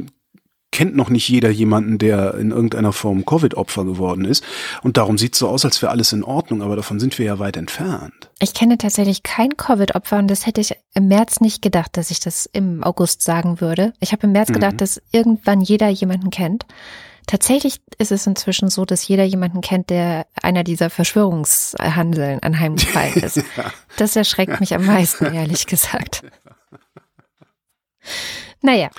kennt noch nicht jeder jemanden, der in irgendeiner Form Covid-Opfer geworden ist. Und darum sieht es so aus, als wäre alles in Ordnung, aber davon sind wir ja weit entfernt. Ich kenne tatsächlich kein Covid-Opfer und das hätte ich im März nicht gedacht, dass ich das im August sagen würde. Ich habe im März mhm. gedacht, dass irgendwann jeder jemanden kennt. Tatsächlich ist es inzwischen so, dass jeder jemanden kennt, der einer dieser Verschwörungshandeln anheimgefallen ist. ja. Das erschreckt mich am meisten, ehrlich gesagt. Naja.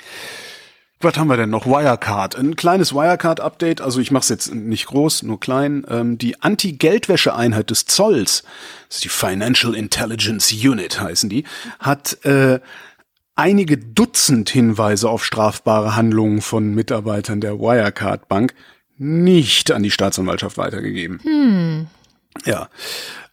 Was haben wir denn noch? Wirecard. Ein kleines Wirecard-Update. Also ich mache es jetzt nicht groß, nur klein. Ähm, die Anti-Geldwäsche-Einheit des Zolls, das ist die Financial Intelligence Unit heißen die, hat äh, einige Dutzend Hinweise auf strafbare Handlungen von Mitarbeitern der Wirecard Bank nicht an die Staatsanwaltschaft weitergegeben. Hm. Ja.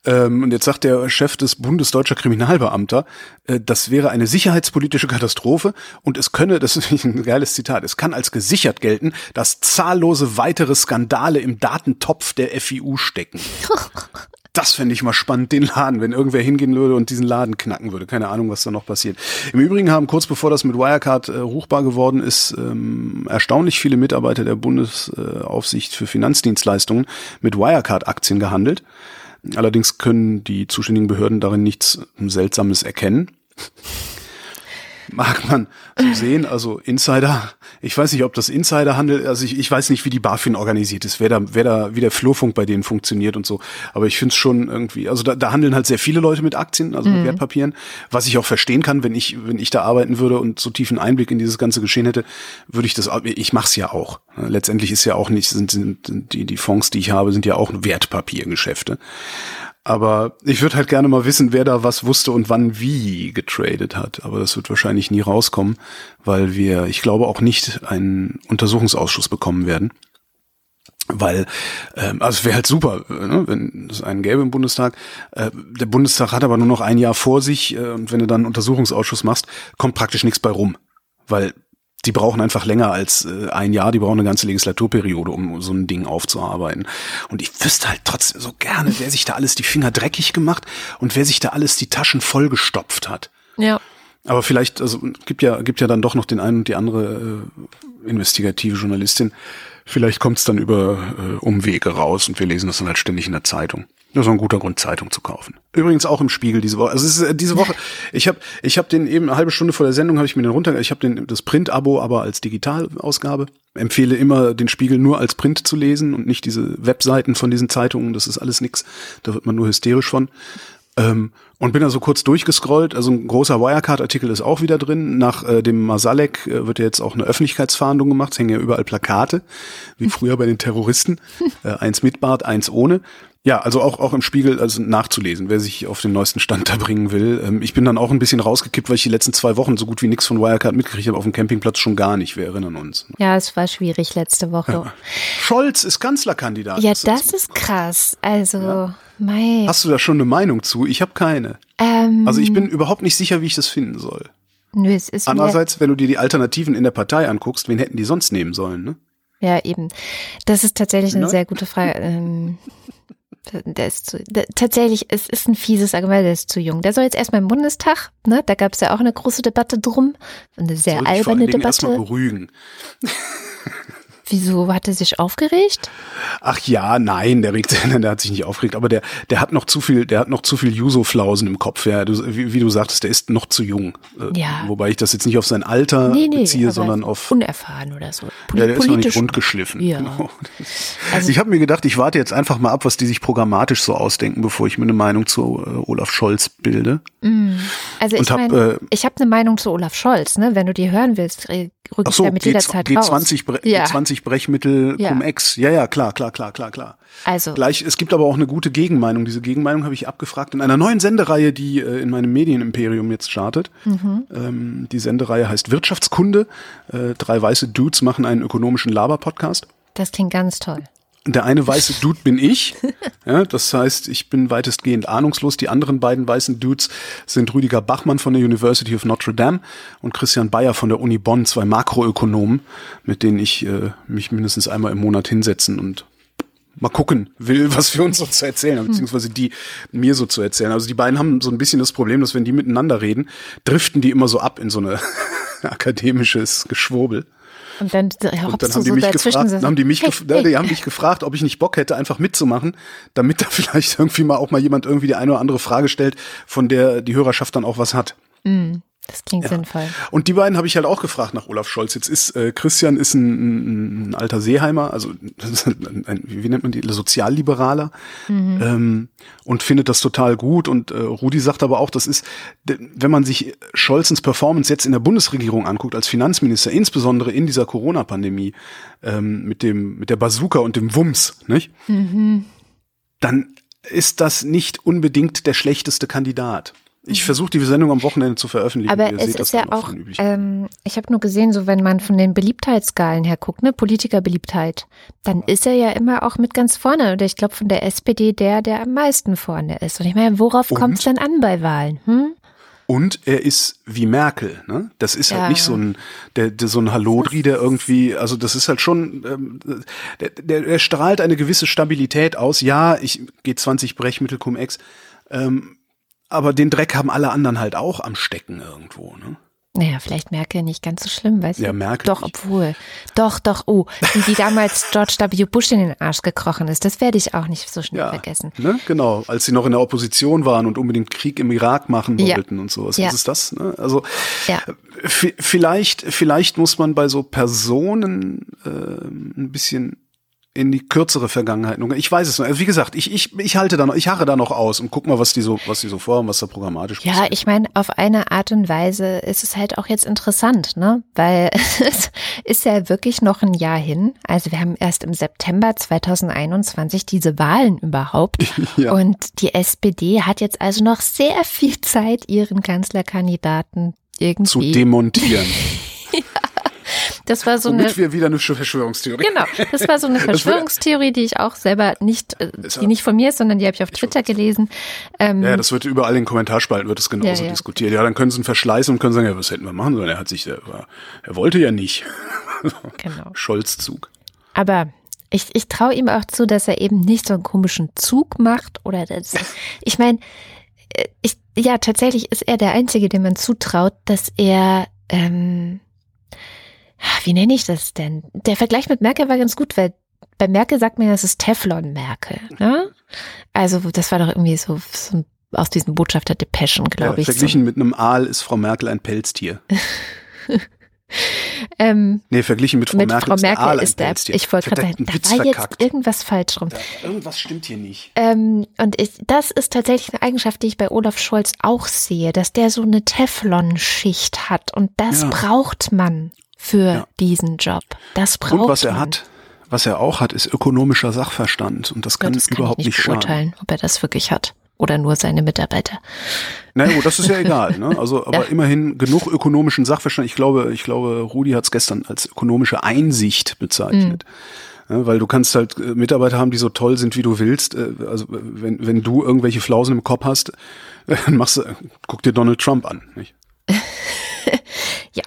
Ähm, und jetzt sagt der Chef des Bundesdeutscher Kriminalbeamter, äh, das wäre eine sicherheitspolitische Katastrophe und es könne, das ist ein geiles Zitat, es kann als gesichert gelten, dass zahllose weitere Skandale im Datentopf der FIU stecken. Das fände ich mal spannend, den Laden, wenn irgendwer hingehen würde und diesen Laden knacken würde. Keine Ahnung, was da noch passiert. Im Übrigen haben kurz bevor das mit Wirecard äh, ruchbar geworden ist, ähm, erstaunlich viele Mitarbeiter der Bundesaufsicht für Finanzdienstleistungen mit Wirecard-Aktien gehandelt. Allerdings können die zuständigen Behörden darin nichts Seltsames erkennen mag man so sehen. Also Insider, ich weiß nicht, ob das Insiderhandel, also ich, ich weiß nicht, wie die BaFin organisiert ist, wer da, wer da, wie der Flurfunk bei denen funktioniert und so. Aber ich finde es schon irgendwie, also da, da handeln halt sehr viele Leute mit Aktien, also mit mhm. Wertpapieren, was ich auch verstehen kann, wenn ich, wenn ich da arbeiten würde und so tiefen Einblick in dieses ganze Geschehen hätte, würde ich das, ich mach's ja auch. Letztendlich ist ja auch nicht, sind, sind die, die Fonds, die ich habe, sind ja auch Wertpapiergeschäfte. Aber ich würde halt gerne mal wissen, wer da was wusste und wann wie getradet hat. Aber das wird wahrscheinlich nie rauskommen, weil wir, ich glaube, auch nicht einen Untersuchungsausschuss bekommen werden. Weil, ähm, also es wäre halt super, ne, wenn es einen gäbe im Bundestag. Äh, der Bundestag hat aber nur noch ein Jahr vor sich äh, und wenn du dann einen Untersuchungsausschuss machst, kommt praktisch nichts bei rum. Weil die brauchen einfach länger als äh, ein Jahr, die brauchen eine ganze Legislaturperiode, um so ein Ding aufzuarbeiten. Und ich wüsste halt trotzdem so gerne, wer sich da alles die Finger dreckig gemacht und wer sich da alles die Taschen vollgestopft hat. Ja. Aber vielleicht, also gibt ja, gibt ja dann doch noch den einen und die andere äh, investigative Journalistin. Vielleicht kommt es dann über äh, Umwege raus und wir lesen das dann halt ständig in der Zeitung. Das ist ein guter Grund, Zeitung zu kaufen. Übrigens auch im Spiegel diese Woche. Also es ist äh, diese Woche. Ich habe, ich habe den eben eine halbe Stunde vor der Sendung habe ich mir den runter. Ich habe den das Print-Abo, aber als Digitalausgabe. Empfehle immer den Spiegel nur als Print zu lesen und nicht diese Webseiten von diesen Zeitungen. Das ist alles nix. Da wird man nur hysterisch von. Ähm, und bin da so kurz durchgescrollt. Also ein großer Wirecard-Artikel ist auch wieder drin. Nach äh, dem Masalek äh, wird ja jetzt auch eine Öffentlichkeitsfahndung gemacht. Es hängen ja überall Plakate, wie früher bei den Terroristen. Äh, eins mit Bart, eins ohne. Ja, also auch, auch im Spiegel also nachzulesen, wer sich auf den neuesten Stand da bringen will. Ähm, ich bin dann auch ein bisschen rausgekippt, weil ich die letzten zwei Wochen so gut wie nichts von Wirecard mitgekriegt habe, auf dem Campingplatz schon gar nicht, wir erinnern uns. Ja, es war schwierig letzte Woche. Ja. Scholz ist Kanzlerkandidat. Ja, das, das ist krass. Also, ja. mei. Hast du da schon eine Meinung zu? Ich habe keine. Ähm, also ich bin überhaupt nicht sicher, wie ich das finden soll. Nö, es ist Andererseits, wenn du dir die Alternativen in der Partei anguckst, wen hätten die sonst nehmen sollen, ne? Ja, eben. Das ist tatsächlich eine ne? sehr gute Frage. Ähm, der ist zu, der, tatsächlich, es ist ein fieses Argument, der ist zu jung. Der soll jetzt erstmal im Bundestag, ne? Da gab es ja auch eine große Debatte drum. Eine sehr alberne Debatte. Erstmal beruhigen. Wieso hat er sich aufgeregt? Ach ja, nein, der regt, der hat sich nicht aufgeregt, aber der, der hat noch zu viel, der hat noch zu viel Juso-Flausen im Kopf. Ja, du, wie, wie, du sagtest, der ist noch zu jung. Äh, ja. Wobei ich das jetzt nicht auf sein Alter nee, nee, beziehe, sondern auf unerfahren oder so. Poli ja, der ist noch nicht rundgeschliffen. Ja. Genau. Also, ich habe mir gedacht, ich warte jetzt einfach mal ab, was die sich programmatisch so ausdenken, bevor ich mir eine Meinung zu äh, Olaf Scholz bilde. Mm. Also ich meine, äh, ich habe eine Meinung zu Olaf Scholz. Ne, wenn du die hören willst, rück ich so, damit jederzeit G20 raus. Bre ja. G20 Brechmittel ja. Cum-Ex. Ja, ja, klar, klar, klar, klar, klar. Also. Gleich, es gibt aber auch eine gute Gegenmeinung. Diese Gegenmeinung habe ich abgefragt in einer neuen Sendereihe, die äh, in meinem Medienimperium jetzt startet. Mhm. Ähm, die Sendereihe heißt Wirtschaftskunde. Äh, drei weiße Dudes machen einen ökonomischen Laber-Podcast. Das klingt ganz toll. Der eine weiße Dude bin ich. Ja, das heißt, ich bin weitestgehend ahnungslos. Die anderen beiden weißen Dudes sind Rüdiger Bachmann von der University of Notre Dame und Christian Bayer von der Uni Bonn, zwei Makroökonomen, mit denen ich äh, mich mindestens einmal im Monat hinsetzen und mal gucken will, was wir uns so zu erzählen haben, beziehungsweise die mir so zu erzählen. Also die beiden haben so ein bisschen das Problem, dass wenn die miteinander reden, driften die immer so ab in so eine akademisches Geschwurbel. Und dann, und dann haben die so mich gefragt, dann haben die mich, hey, hey. die haben mich gefragt, ob ich nicht Bock hätte, einfach mitzumachen, damit da vielleicht irgendwie mal auch mal jemand irgendwie die eine oder andere Frage stellt, von der die Hörerschaft dann auch was hat. Mhm. Das klingt ja. sinnvoll. Und die beiden habe ich halt auch gefragt nach Olaf Scholz. Jetzt ist äh, Christian ist ein, ein alter Seeheimer, also ein, ein, wie nennt man die, Sozialliberaler mhm. ähm, und findet das total gut. Und äh, Rudi sagt aber auch, das ist, wenn man sich Scholzens Performance jetzt in der Bundesregierung anguckt als Finanzminister, insbesondere in dieser Corona-Pandemie ähm, mit dem mit der Bazooka und dem Wumms, nicht? Mhm. Dann ist das nicht unbedingt der schlechteste Kandidat. Ich versuche die Sendung am Wochenende zu veröffentlichen. Aber Ihr es ist ja auch, ähm, ich habe nur gesehen, so wenn man von den Beliebtheitsskalen her guckt, ne, Politikerbeliebtheit, dann ist er ja immer auch mit ganz vorne. Oder ich glaube von der SPD der, der am meisten vorne ist. Und ich meine, worauf kommt es denn an bei Wahlen? Hm? Und er ist wie Merkel, ne? Das ist halt Ja. nicht so ein, der, der, so ein Hallodri, der irgendwie, also das ist halt schon, ähm, der, der, der strahlt eine gewisse Stabilität aus. Ja, ich gehe 20 Brechmittel cum ex, ähm, aber den Dreck haben alle anderen halt auch am Stecken irgendwo, ne? Naja, vielleicht Merkel nicht ganz so schlimm, weiß Ja, ich. Merkel Doch, nicht. obwohl. Doch, doch, oh, wie die damals George W. Bush in den Arsch gekrochen ist, das werde ich auch nicht so schnell Ja, vergessen. ne? genau. Als sie noch in der Opposition waren und unbedingt Krieg im Irak machen Ja. wollten und sowas. Ja. Was ist das? Ne? Also Ja. vielleicht, vielleicht muss man bei so Personen ähm, ein bisschen in die kürzere Vergangenheit. Ich weiß es nicht. Also wie gesagt, ich, ich, ich halte da noch, ich harre da noch aus und guck mal, was die so, was die so vorhaben, was da programmatisch Ja, passiert. ich meine, auf eine Art und Weise ist es halt auch jetzt interessant, ne? Weil es ist ja wirklich noch ein Jahr hin. Also wir haben erst im September 2021 diese Wahlen überhaupt. Ja. Und die SPD hat jetzt also noch sehr viel Zeit, ihren Kanzlerkandidaten zu irgendwie. demontieren. das war so eine. Womit wir wieder eine Verschwörungstheorie. Genau, das war so eine Verschwörungstheorie, die ich auch selber nicht, äh, die nicht von mir ist, sondern die habe ich auf Twitter gelesen. Ähm, Ja, das wird überall in den Kommentarspalten wird es genauso Ja, ja. diskutiert. Ja, dann können sie ihn verschleißen und können sagen, ja, was hätten wir machen sollen? Er hat sich, er, er wollte ja nicht. genau. Scholz-Zug. Aber ich, ich traue ihm auch zu, dass er eben nicht so einen komischen Zug macht oder das. Ich meine, äh, ich, ja, tatsächlich ist er der Einzige, dem man zutraut, dass er, ähm, wie nenne ich das denn? Der Vergleich mit Merkel war ganz gut, weil bei Merkel sagt man ja, das ist Teflon-Merkel. Ne? Also das war doch irgendwie so, so aus diesen Botschafter-Depeschen, Ja, glaube ich. so. verglichen mit einem Aal ist Frau Merkel ein Pelztier. Ähm, Nee, verglichen mit Frau mit Merkel Frau ist der Merkel ist der, ich wollte gerade sagen, einen Witz da war jetzt verkackt. irgendwas falsch rum. Da- Irgendwas stimmt hier nicht. Ähm, und ich, das ist tatsächlich eine Eigenschaft, die ich bei Olaf Scholz auch sehe, dass der so eine Teflon-Schicht hat. Und das Ja. braucht man für Ja. diesen Job. Das braucht Und was er man. hat, was er auch hat, ist ökonomischer Sachverstand. Und das Ja, kann das kann überhaupt ich nicht nicht schaden. beurteilen, ob er das wirklich hat. Oder nur seine Mitarbeiter. Na gut, das ist ja egal. Ne? Also, aber Ja. immerhin genug ökonomischen Sachverstand. Ich glaube, ich glaube, Rudi hat es gestern als ökonomische Einsicht bezeichnet. Mhm. Ja, weil du kannst halt äh, Mitarbeiter haben, die so toll sind, wie du willst. Äh, Also äh, wenn, wenn du irgendwelche Flausen im Kopf hast, äh, dann machst du, guck dir Donald Trump an. Nicht? Ja.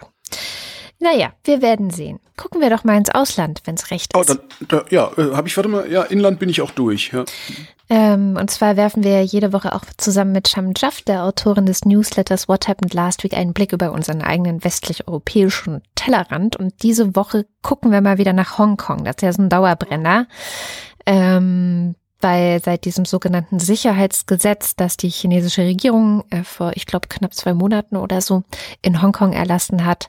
Naja, wir werden sehen. Gucken wir doch mal ins Ausland, wenn es recht Oh, ist. dann, da, ja, äh, habe ich, warte mal, ja, Inland bin ich auch durch. Ja. Ähm, und zwar werfen wir jede Woche auch zusammen mit Sham Jaff, der Autorin des Newsletters What Happened Last Week, einen Blick über unseren eigenen westlich-europäischen Tellerrand. Und diese Woche gucken wir mal wieder nach Hongkong. Das ist ja so ein Dauerbrenner. Ähm, weil seit diesem sogenannten Sicherheitsgesetz, das die chinesische Regierung äh, vor, ich glaube, knapp zwei Monaten oder so in Hongkong erlassen hat,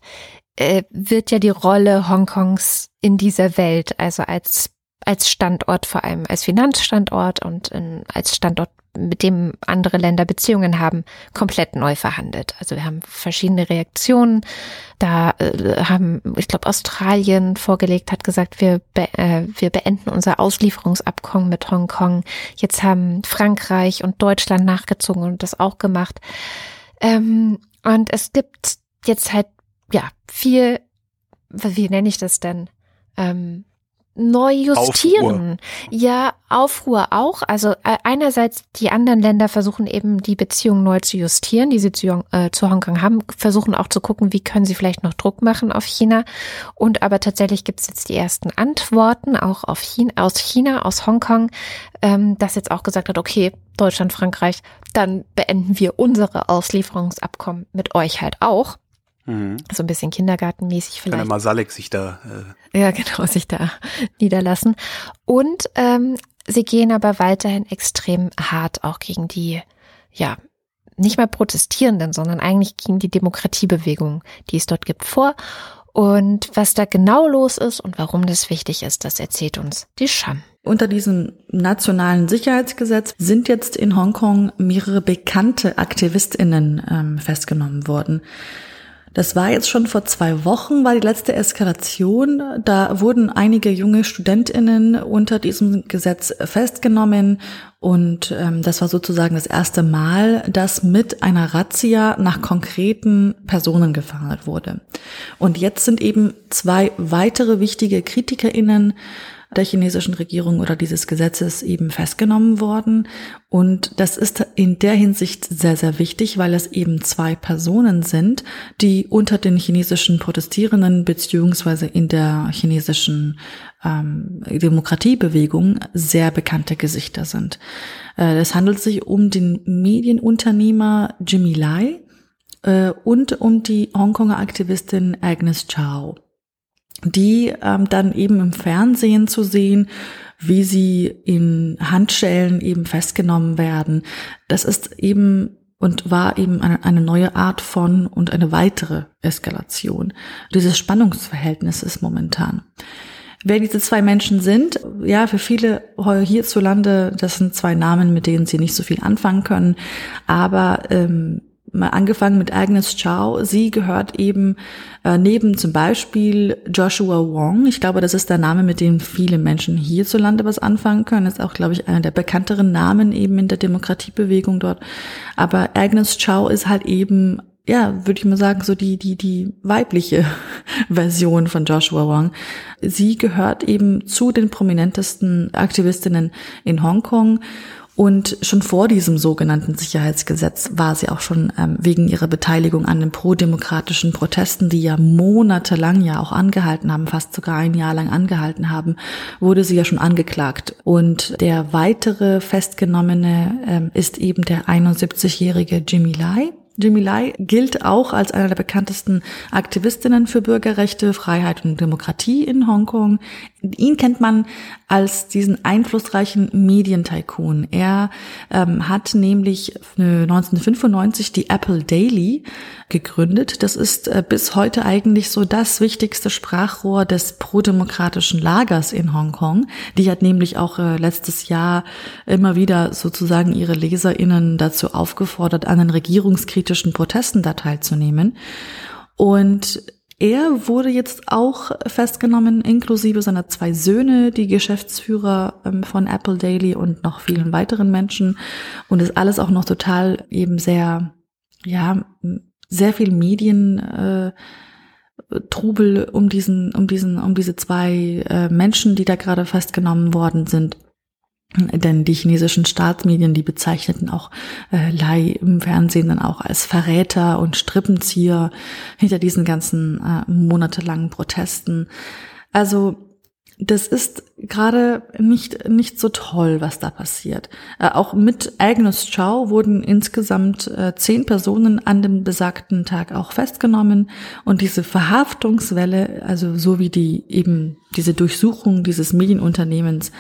äh, wird ja die Rolle Hongkongs in dieser Welt, also als als Standort, vor allem als Finanzstandort und in, als Standort, mit dem andere Länder Beziehungen haben, komplett neu verhandelt. Also wir haben verschiedene Reaktionen. Da äh, haben, ich glaube, Australien vorgelegt, hat gesagt, wir, be äh, wir beenden unser Auslieferungsabkommen mit Hongkong. Jetzt haben Frankreich und Deutschland nachgezogen und das auch gemacht. Ähm, und es gibt jetzt halt, ja, viel, wie nenne ich das denn? Ähm, neu justieren. Ja, Aufruhr auch. Also äh, einerseits die anderen Länder versuchen eben die Beziehungen neu zu justieren, die sie zu, äh, zu Hongkong haben, versuchen auch zu gucken, wie können sie vielleicht noch Druck machen auf China. Und aber tatsächlich gibt es jetzt die ersten Antworten auch auf China, aus China, aus Hongkong, ähm, das jetzt auch gesagt hat, okay, Deutschland, Frankreich, dann beenden wir unsere Auslieferungsabkommen mit euch halt auch. Mhm. So ein bisschen kindergartenmäßig Kann der vielleicht. Masalek sich da äh, Ja, genau, sich da niederlassen. Und ähm, sie gehen aber weiterhin extrem hart auch gegen die, ja, nicht mal Protestierenden, sondern eigentlich gegen die Demokratiebewegung, die es dort gibt, vor. Und was da genau los ist und warum das wichtig ist, das erzählt uns die Scham. Unter diesem nationalen Sicherheitsgesetz sind jetzt in Hongkong mehrere bekannte AktivistInnen ähm, festgenommen worden. Das war jetzt schon vor zwei Wochen, war die letzte Eskalation. Da wurden einige junge Studentinnen unter diesem Gesetz festgenommen. Und ähm, das war sozusagen das erste Mal, dass mit einer Razzia nach konkreten Personen gefahndet wurde. Und jetzt sind eben zwei weitere wichtige KritikerInnen der chinesischen Regierung oder dieses Gesetzes eben festgenommen worden. Und das ist in der Hinsicht sehr, sehr wichtig, weil es eben zwei Personen sind, die unter den chinesischen Protestierenden beziehungsweise in der chinesischen ähm, Demokratiebewegung sehr bekannte Gesichter sind. Äh, es handelt sich um den Medienunternehmer Jimmy Lai äh, und um die Hongkonger Aktivistin Agnes Chow die ähm, dann eben im Fernsehen zu sehen, wie sie in Handschellen eben festgenommen werden. Das ist eben und war eben eine, eine neue Art von und eine weitere Eskalation dieses Spannungsverhältnisses momentan. Wer diese zwei Menschen sind, ja, für viele hierzulande, das sind zwei Namen, mit denen sie nicht so viel anfangen können, aber ähm, mal angefangen mit Agnes Chow. Sie gehört eben äh, neben zum Beispiel Joshua Wong. Ich glaube, das ist der Name, mit dem viele Menschen hierzulande was anfangen können. ist auch, glaube ich, einer der bekannteren Namen eben in der Demokratiebewegung dort. Aber Agnes Chow ist halt eben ja, würde ich mal sagen, so die, die, die weibliche Version von Joshua Wong. Sie gehört eben zu den prominentesten Aktivistinnen in Hongkong und schon vor diesem sogenannten Sicherheitsgesetz war sie auch schon ähm, wegen ihrer Beteiligung an den prodemokratischen Protesten, die ja monatelang ja auch angehalten haben, fast sogar ein Jahr lang angehalten haben, wurde sie ja schon angeklagt. Und der weitere Festgenommene ähm, ist eben der 71-jährige Jimmy Lai. Jimmy Lai gilt auch als einer der bekanntesten Aktivistinnen für Bürgerrechte, Freiheit und Demokratie in Hongkong. Ihn kennt man als diesen einflussreichen Medientycoon. Er ähm, hat nämlich 1995 die Apple Daily gegründet. Das ist äh, bis heute eigentlich so das wichtigste Sprachrohr des prodemokratischen Lagers in Hongkong. Die hat nämlich auch äh, letztes Jahr immer wieder sozusagen ihre LeserInnen dazu aufgefordert, an den regierungskritischen Protesten da teilzunehmen. Und er wurde jetzt auch festgenommen, inklusive seiner zwei Söhne, die Geschäftsführer ähm, von Apple Daily und noch vielen weiteren Menschen. Und ist alles auch noch total eben sehr, ja, sehr viel Medien. Äh, Trubel um diesen, um diesen, um diese zwei äh, Menschen, die da gerade festgenommen worden sind. Denn die chinesischen Staatsmedien, die bezeichneten auch äh, Lai im Fernsehen dann auch als Verräter und Strippenzieher hinter diesen ganzen äh, monatelangen Protesten. Also das ist gerade nicht, nicht so toll, was da passiert. Äh, auch mit Agnes Chow wurden insgesamt äh, zehn Personen an dem besagten Tag auch festgenommen und diese Verhaftungswelle, also so wie die eben diese Durchsuchung dieses Medienunternehmens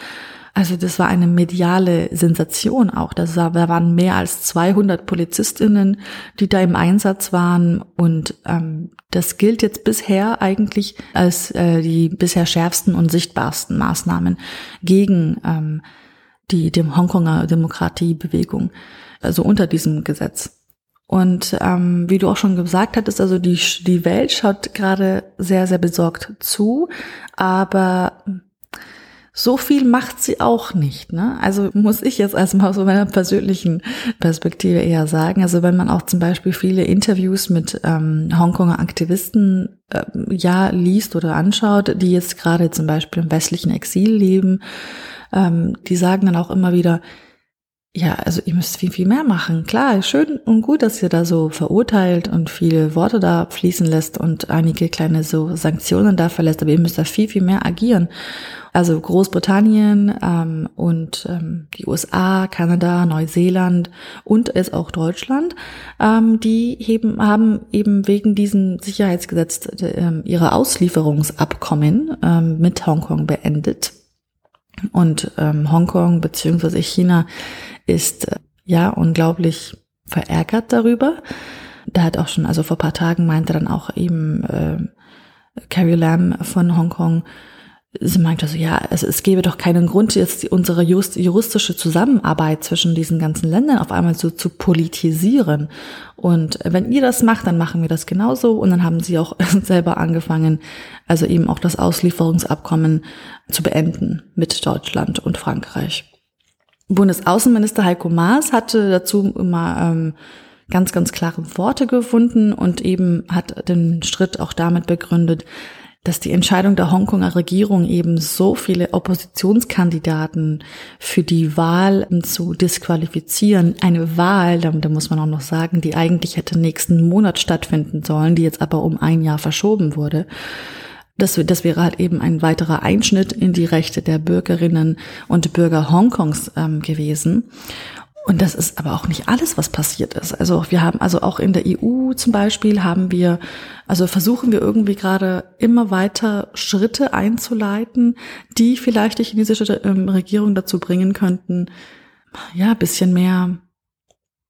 also das war eine mediale Sensation auch. Das war, da waren mehr als 200 Polizistinnen, die da im Einsatz waren. Und ähm, das gilt jetzt bisher eigentlich als äh, die bisher schärfsten und sichtbarsten Maßnahmen gegen ähm, die dem Hongkonger Demokratiebewegung, also unter diesem Gesetz. Und ähm, wie du auch schon gesagt hattest, also die, die Welt schaut gerade sehr, sehr besorgt zu, aber so viel macht sie auch nicht. Ne? Also muss ich jetzt erstmal aus meiner persönlichen Perspektive eher sagen. Also wenn man auch zum Beispiel viele Interviews mit ähm, Hongkonger Aktivisten äh, ja liest oder anschaut, die jetzt gerade zum Beispiel im westlichen Exil leben, ähm, die sagen dann auch immer wieder, ja, also ihr müsst viel, viel mehr machen. Klar, schön und gut, dass ihr da so verurteilt und viele Worte da fließen lässt und einige kleine so Sanktionen da verlässt, aber ihr müsst da viel, viel mehr agieren. Also Großbritannien ähm, und ähm, die USA, Kanada, Neuseeland und es auch Deutschland, ähm, die heben, haben eben wegen diesem Sicherheitsgesetz äh, ihre Auslieferungsabkommen ähm, mit Hongkong beendet. Und ähm, Hongkong beziehungsweise China ist äh, ja unglaublich verärgert darüber. Da hat auch schon, also vor paar Tagen meinte dann auch eben äh, Carrie Lam von Hongkong, sie meinte so, ja, es, es gäbe doch keinen Grund, jetzt unsere just, juristische Zusammenarbeit zwischen diesen ganzen Ländern auf einmal so zu politisieren. Und wenn ihr das macht, dann machen wir das genauso. Und dann haben sie auch selber angefangen, also eben auch das Auslieferungsabkommen zu beenden mit Deutschland und Frankreich. Bundesaußenminister Heiko Maas hatte dazu immer ähm, ganz, ganz klare Worte gefunden und eben hat den Schritt auch damit begründet, dass die Entscheidung der Hongkonger Regierung eben so viele Oppositionskandidaten für die Wahl zu disqualifizieren, eine Wahl, da, muss man auch noch sagen, die eigentlich hätte nächsten Monat stattfinden sollen, die jetzt aber um ein Jahr verschoben wurde. Das, das wäre halt eben ein weiterer Einschnitt in die Rechte der Bürgerinnen und Bürger Hongkongs ähm, gewesen. Und das ist aber auch nicht alles, was passiert ist. Also wir haben, also auch in der EU zum Beispiel haben wir, also versuchen wir irgendwie gerade immer weiter Schritte einzuleiten, die vielleicht die chinesische ähm, Regierung dazu bringen könnten, ja, bisschen mehr,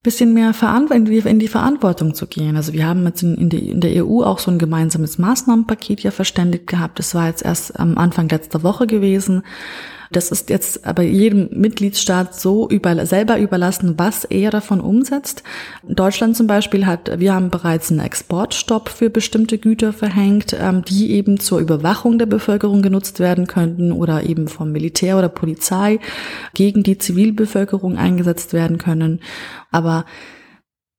bisschen mehr in die, Verantwortung zu gehen. Also wir haben jetzt in der EU auch so ein gemeinsames Maßnahmenpaket ja verständigt gehabt. Das war jetzt erst am Anfang letzter Woche gewesen. Das ist jetzt aber jedem Mitgliedsstaat so über, selber überlassen, was er davon umsetzt. Deutschland zum Beispiel hat, wir haben bereits einen Exportstopp für bestimmte Güter verhängt, ähm, die eben zur Überwachung der Bevölkerung genutzt werden könnten oder eben vom Militär oder Polizei gegen die Zivilbevölkerung eingesetzt werden können. Aber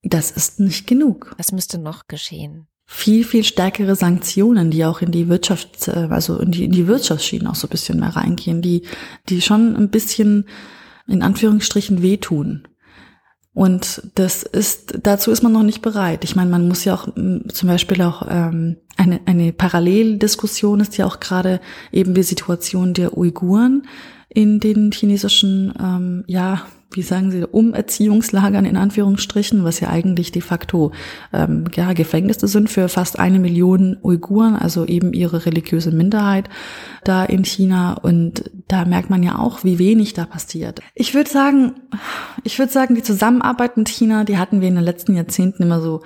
das ist nicht genug. Was müsste noch geschehen? Viel, viel stärkere Sanktionen, die auch in die Wirtschaft, äh, also in die, in die Wirtschaftsschienen auch so ein bisschen mehr reingehen, die, die schon ein bisschen in Anführungsstrichen wehtun. Und das ist, dazu ist man noch nicht bereit. Ich meine, man muss ja auch zum Beispiel auch ähm, eine, eine Paralleldiskussion ist ja auch gerade eben die Situation der Uiguren in den chinesischen ähm, ja, wie sagen Sie, Umerziehungslagern in Anführungsstrichen, was ja eigentlich de facto ähm, ja, Gefängnisse sind für fast eine Million Uiguren, also eben ihre religiöse Minderheit da in China. Und da merkt man ja auch, wie wenig da passiert. Ich würde sagen, ich würde sagen, die Zusammenarbeit mit China, die hatten wir in den letzten Jahrzehnten immer so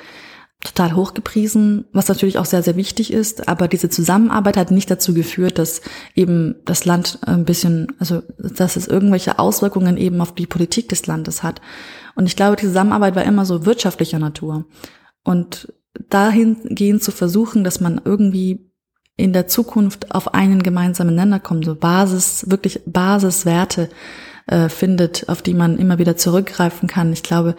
total hochgepriesen, was natürlich auch sehr, sehr wichtig ist. Aber diese Zusammenarbeit hat nicht dazu geführt, dass eben das Land ein bisschen, also dass es irgendwelche Auswirkungen eben auf die Politik des Landes hat. Und ich glaube, die Zusammenarbeit war immer so wirtschaftlicher Natur. Und dahingehend zu versuchen, dass man irgendwie in der Zukunft auf einen gemeinsamen Nenner kommt, so Basis, wirklich Basiswerte äh, findet, auf die man immer wieder zurückgreifen kann. Ich glaube,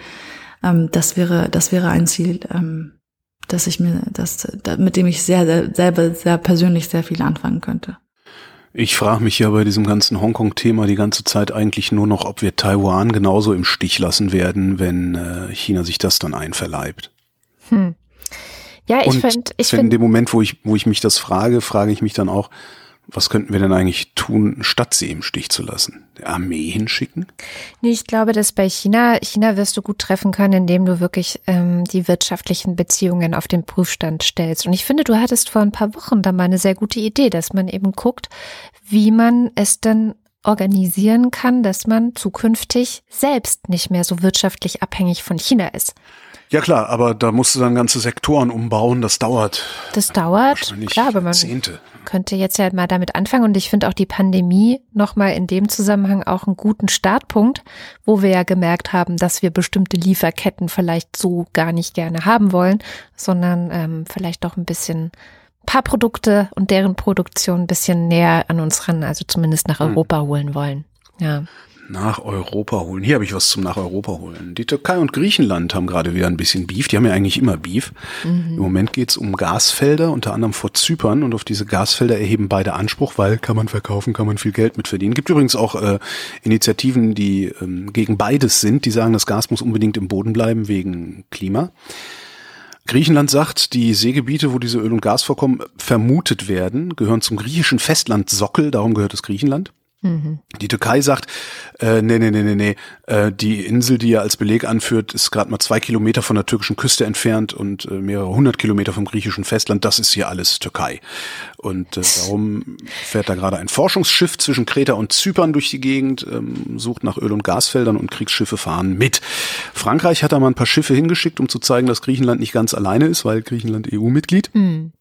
ähm, das wäre, das wäre ein Ziel, ähm, dass ich mir, das, mit dem ich sehr, sehr, selber sehr persönlich sehr viel anfangen könnte. Ich frage mich ja bei diesem ganzen Hongkong-Thema die ganze Zeit eigentlich nur noch, ob wir Taiwan genauso im Stich lassen werden, wenn äh, China sich das dann einverleibt. Hm. Ja, ich finde, ich finde. In dem Moment, wo ich, wo ich mich das frage, frage ich mich dann auch, was könnten wir denn eigentlich tun, statt sie im Stich zu lassen? Der Armee hinschicken? Nee, ich glaube, dass bei China, China wirst du gut treffen können, indem du wirklich ähm, die wirtschaftlichen Beziehungen auf den Prüfstand stellst. Und ich finde, du hattest vor ein paar Wochen da mal eine sehr gute Idee, dass man eben guckt, wie man es dann organisieren kann, dass man zukünftig selbst nicht mehr so wirtschaftlich abhängig von China ist. Ja klar, aber da musst du dann ganze Sektoren umbauen, das dauert. Das dauert, klar, aber man Zehnte. könnte jetzt ja mal damit anfangen und ich finde auch die Pandemie nochmal in dem Zusammenhang auch einen guten Startpunkt, wo wir ja gemerkt haben, dass wir bestimmte Lieferketten vielleicht so gar nicht gerne haben wollen, sondern ähm, vielleicht doch ein bisschen paar Produkte und deren Produktion ein bisschen näher an uns ran, also zumindest nach hm. Europa hm. holen wollen. Ja nach Europa holen. Hier habe ich was zum nach Europa holen. Die Türkei und Griechenland haben gerade wieder ein bisschen Beef. Die haben ja eigentlich immer Beef. Mhm. Im Moment geht es um Gasfelder, unter anderem vor Zypern. Und auf diese Gasfelder erheben beide Anspruch, weil kann man verkaufen, kann man viel Geld mit verdienen. Gibt übrigens auch äh, Initiativen, die ähm, gegen beides sind. Die sagen, das Gas muss unbedingt im Boden bleiben wegen Klima. Griechenland sagt, die Seegebiete, wo diese Öl- und Gasvorkommen vermutet werden, gehören zum griechischen Festlandsockel, darum gehört es Griechenland. Mhm. Die Türkei sagt, äh, nee, nee, nee, nee, nee, äh, die Insel, die er als Beleg anführt, ist gerade mal zwei Kilometer von der türkischen Küste entfernt und äh, mehrere hundert Kilometer vom griechischen Festland. Das ist hier alles Türkei. Und äh, darum fährt da gerade ein Forschungsschiff zwischen Kreta und Zypern durch die Gegend, ähm, sucht nach Öl- und Gasfeldern und Kriegsschiffe fahren mit. Frankreich hat da mal ein paar Schiffe hingeschickt, um zu zeigen, dass Griechenland nicht ganz alleine ist, weil Griechenland EU-Mitglied. Mhm.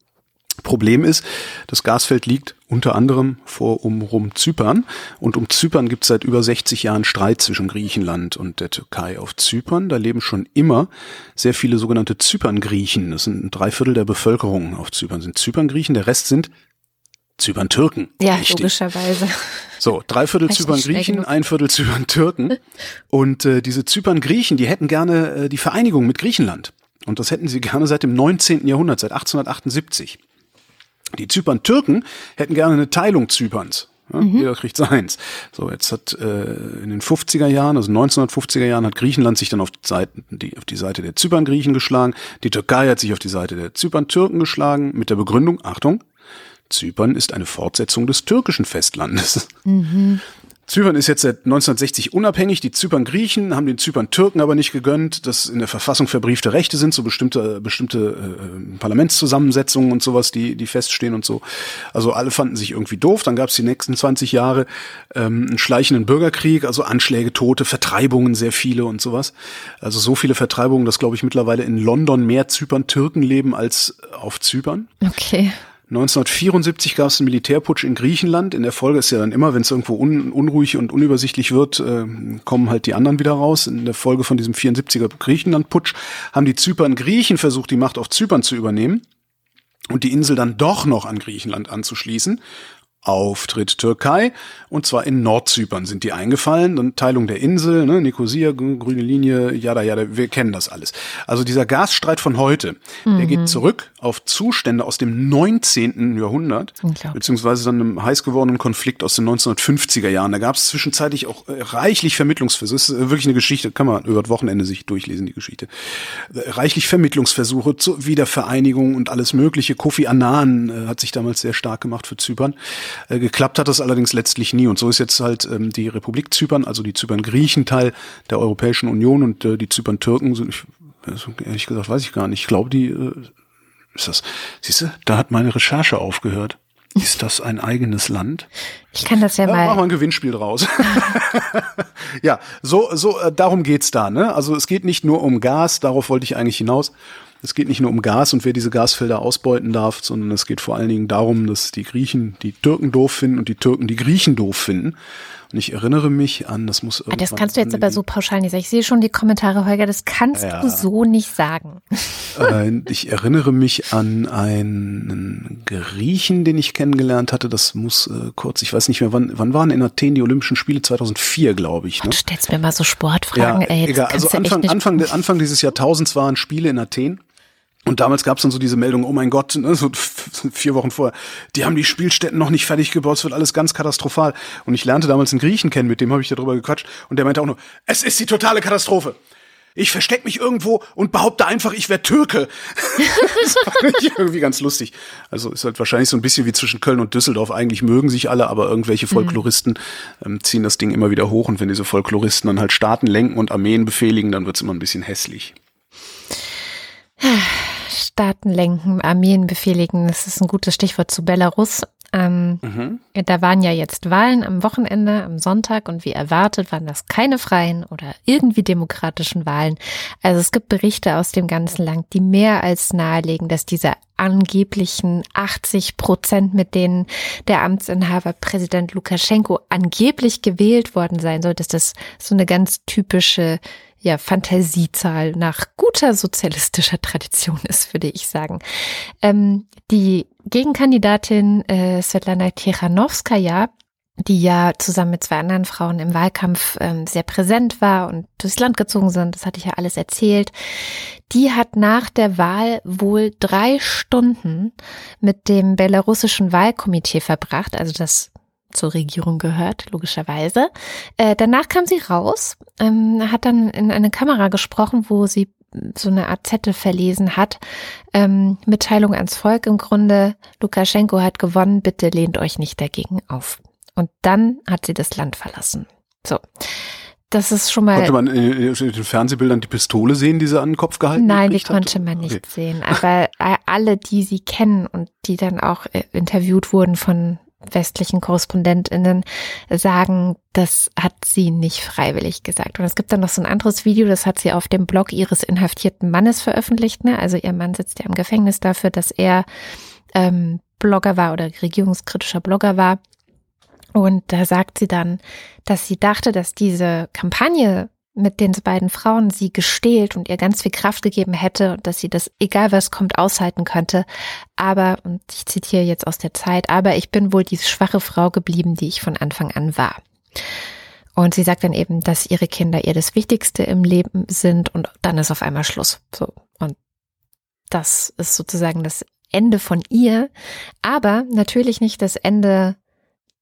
Problem ist, das Gasfeld liegt unter anderem vor um rum Zypern und um Zypern gibt es seit über 60 Jahren Streit zwischen Griechenland und der Türkei auf Zypern. Da leben schon immer sehr viele sogenannte Zypern-Griechen. Das sind drei Viertel der Bevölkerung auf Zypern sind Zypern-Griechen, der Rest sind Zypern-Türken. Ja, Richtig. logischerweise. So, drei Viertel Zypern-Griechen, ein Viertel Zypern-Türken. Und äh, diese Zypern-Griechen, die hätten gerne äh, die Vereinigung mit Griechenland. Und das hätten sie gerne seit dem 19. Jahrhundert, seit 1878. Die Zypern-Türken hätten gerne eine Teilung Zyperns. Ja, Jeder kriegt seins. So, jetzt hat äh, in den 50er Jahren, also 1950er Jahren, hat Griechenland sich dann auf, Seiten, die, auf die Seite der Zypern-Griechen geschlagen. Die Türkei hat sich auf die Seite der Zypern-Türken geschlagen, mit der Begründung, Achtung, Zypern ist eine Fortsetzung des türkischen Festlandes. Zypern ist jetzt seit 1960 unabhängig. Die Zypern-Griechen haben den Zypern-Türken aber nicht gegönnt, dass in der Verfassung verbriefte Rechte sind, so bestimmte, bestimmte äh, Parlamentszusammensetzungen und sowas, die, die feststehen und so. Also alle fanden sich irgendwie doof. Dann gab es die nächsten 20 Jahre ähm, einen schleichenden Bürgerkrieg, also Anschläge, Tote, Vertreibungen, sehr viele und sowas. Also so viele Vertreibungen, dass, glaube ich, mittlerweile in London mehr Zypern-Türken leben als auf Zypern. Okay. 1974 gab es einen Militärputsch in Griechenland. In der Folge ist ja dann immer, wenn es irgendwo un, unruhig und unübersichtlich wird, äh, kommen halt die anderen wieder raus. In der Folge von diesem 74er Griechenland-Putsch haben die Zypern Griechen versucht, die Macht auf Zypern zu übernehmen und die Insel dann doch noch an Griechenland anzuschließen. Auftritt Türkei und zwar in Nordzypern sind die eingefallen, dann Teilung der Insel, ne, Nikosia, grü- grüne Linie, jada jada, wir kennen das alles. Also dieser Gasstreit von heute, der geht zurück auf Zustände aus dem 19. Jahrhundert, beziehungsweise dann einem heiß gewordenen Konflikt aus den 1950er Jahren. Da gab es zwischenzeitlich auch äh, reichlich Vermittlungsversuche. Das ist äh, wirklich eine Geschichte, kann man über das Wochenende sich durchlesen, die Geschichte. Äh, Reichlich Vermittlungsversuche zur Wiedervereinigung und alles mögliche. Kofi Annan hat sich damals sehr stark gemacht für Zypern. Äh, geklappt hat das allerdings letztlich nie. Und so ist jetzt halt ähm, die Republik Zypern, also die Zypern-Griechen Teil der Europäischen Union und äh, die Zypern-Türken sind, ich, also, ehrlich gesagt, weiß ich gar nicht. Ich glaube, die äh, ist das. Siehst du, da hat meine Recherche aufgehört. Ist das ein eigenes Land? Ich kann das ja Ja, machen wir mal. ein Gewinnspiel draus. ja, so, so äh, darum geht's da. Ne? Also es geht nicht nur um Gas, darauf wollte ich eigentlich hinaus. Es geht nicht nur um Gas und wer diese Gasfelder ausbeuten darf, sondern es geht vor allen Dingen darum, dass die Griechen die Türken doof finden und die Türken die Griechen doof finden. Und ich erinnere mich an, das muss Ah, Das irgendwann kannst du jetzt aber so pauschal nicht sagen. Ich sehe schon die Kommentare, Holger, das kannst Ja. du so nicht sagen. Äh, ich erinnere mich an einen Griechen, den ich kennengelernt hatte. Das muss äh, kurz, ich weiß nicht mehr, wann, wann waren in Athen die Olympischen Spiele? 2004, glaube ich. Ne? Du stellst mir mal so Sportfragen, ey. Das egal. Also Anfang, Anfang, Anfang dieses Jahrtausends waren Spiele in Athen. Und damals gab es dann so diese Meldung, oh mein Gott, ne, so vier Wochen vorher, die haben die Spielstätten noch nicht fertig gebaut, es wird alles ganz katastrophal. Und ich lernte damals einen Griechen kennen, mit dem habe ich darüber gequatscht. Und der meinte auch nur, es ist die totale Katastrophe. Ich versteck mich irgendwo und behaupte einfach, ich wäre Türke. das fand ich irgendwie ganz lustig. Also ist halt wahrscheinlich so ein bisschen wie zwischen Köln und Düsseldorf. Eigentlich mögen sich alle, aber irgendwelche Folkloristen ähm, ziehen das Ding immer wieder hoch. Und wenn diese Folkloristen dann halt Staaten lenken und Armeen befehligen, dann wird's immer ein bisschen hässlich. Staaten lenken, Armeen befehligen. Das ist ein gutes Stichwort zu Belarus. Ähm, Da waren ja jetzt Wahlen am Wochenende, am Sonntag und wie erwartet waren das keine freien oder irgendwie demokratischen Wahlen. Also es gibt Berichte aus dem ganzen Land, die mehr als nahelegen, dass diese angeblichen 80 Prozent, mit denen der Amtsinhaber Präsident Lukaschenko angeblich gewählt worden sein soll, dass das so eine ganz typische ja, Fantasiezahl nach guter sozialistischer Tradition ist, würde ich sagen. Ähm, die Gegenkandidatin äh, Svetlana Tichanowskaja, die ja zusammen mit zwei anderen Frauen im Wahlkampf ähm, sehr präsent war und durchs Land gezogen sind, das hatte ich ja alles erzählt, die hat nach der Wahl wohl drei Stunden mit dem belarussischen Wahlkomitee verbracht, also das zur Regierung gehört, logischerweise. Äh, danach kam sie raus, ähm, hat dann in eine Kamera gesprochen, wo sie so eine Art Zettel verlesen hat. Ähm, Mitteilung ans Volk im Grunde, Lukaschenko hat gewonnen, bitte lehnt euch nicht dagegen auf. Und dann hat sie das Land verlassen. So. Das ist schon mal. Konnte man in, in den Fernsehbildern die Pistole sehen, die sie an den Kopf gehalten Nein, die hat? konnte man nicht Okay. sehen. Aber äh, alle, die sie kennen und die dann auch äh, interviewt wurden von westlichen KorrespondentInnen, sagen, das hat sie nicht freiwillig gesagt. Und es gibt dann noch so ein anderes Video, das hat sie auf dem Blog ihres inhaftierten Mannes veröffentlicht. Ne? Also ihr Mann sitzt ja im Gefängnis dafür, dass er ähm, Blogger war oder regierungskritischer Blogger war. Und da sagt sie dann, dass sie dachte, dass diese Kampagne mit den beiden Frauen sie gestählt und ihr ganz viel Kraft gegeben hätte und dass sie das, egal was kommt, aushalten könnte. Aber, und ich zitiere jetzt aus der Zeit, aber ich bin wohl die schwache Frau geblieben, die ich von Anfang an war. Und sie sagt dann eben, dass ihre Kinder ihr das Wichtigste im Leben sind und dann ist auf einmal Schluss. So. Und das ist sozusagen das Ende von ihr, aber natürlich nicht das Ende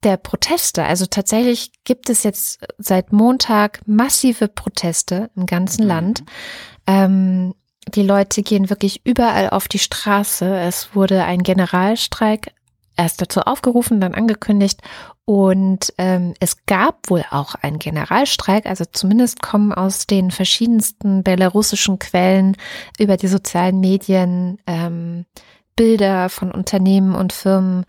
der Proteste. Also tatsächlich gibt es jetzt seit Montag massive Proteste im ganzen mhm. Land. Ähm, die Leute gehen wirklich überall auf die Straße. Es wurde ein Generalstreik erst dazu aufgerufen, dann angekündigt. Und ähm, es gab wohl auch einen Generalstreik, also zumindest kommen aus den verschiedensten belarussischen Quellen über die sozialen Medien ähm, Bilder von Unternehmen und Firmen,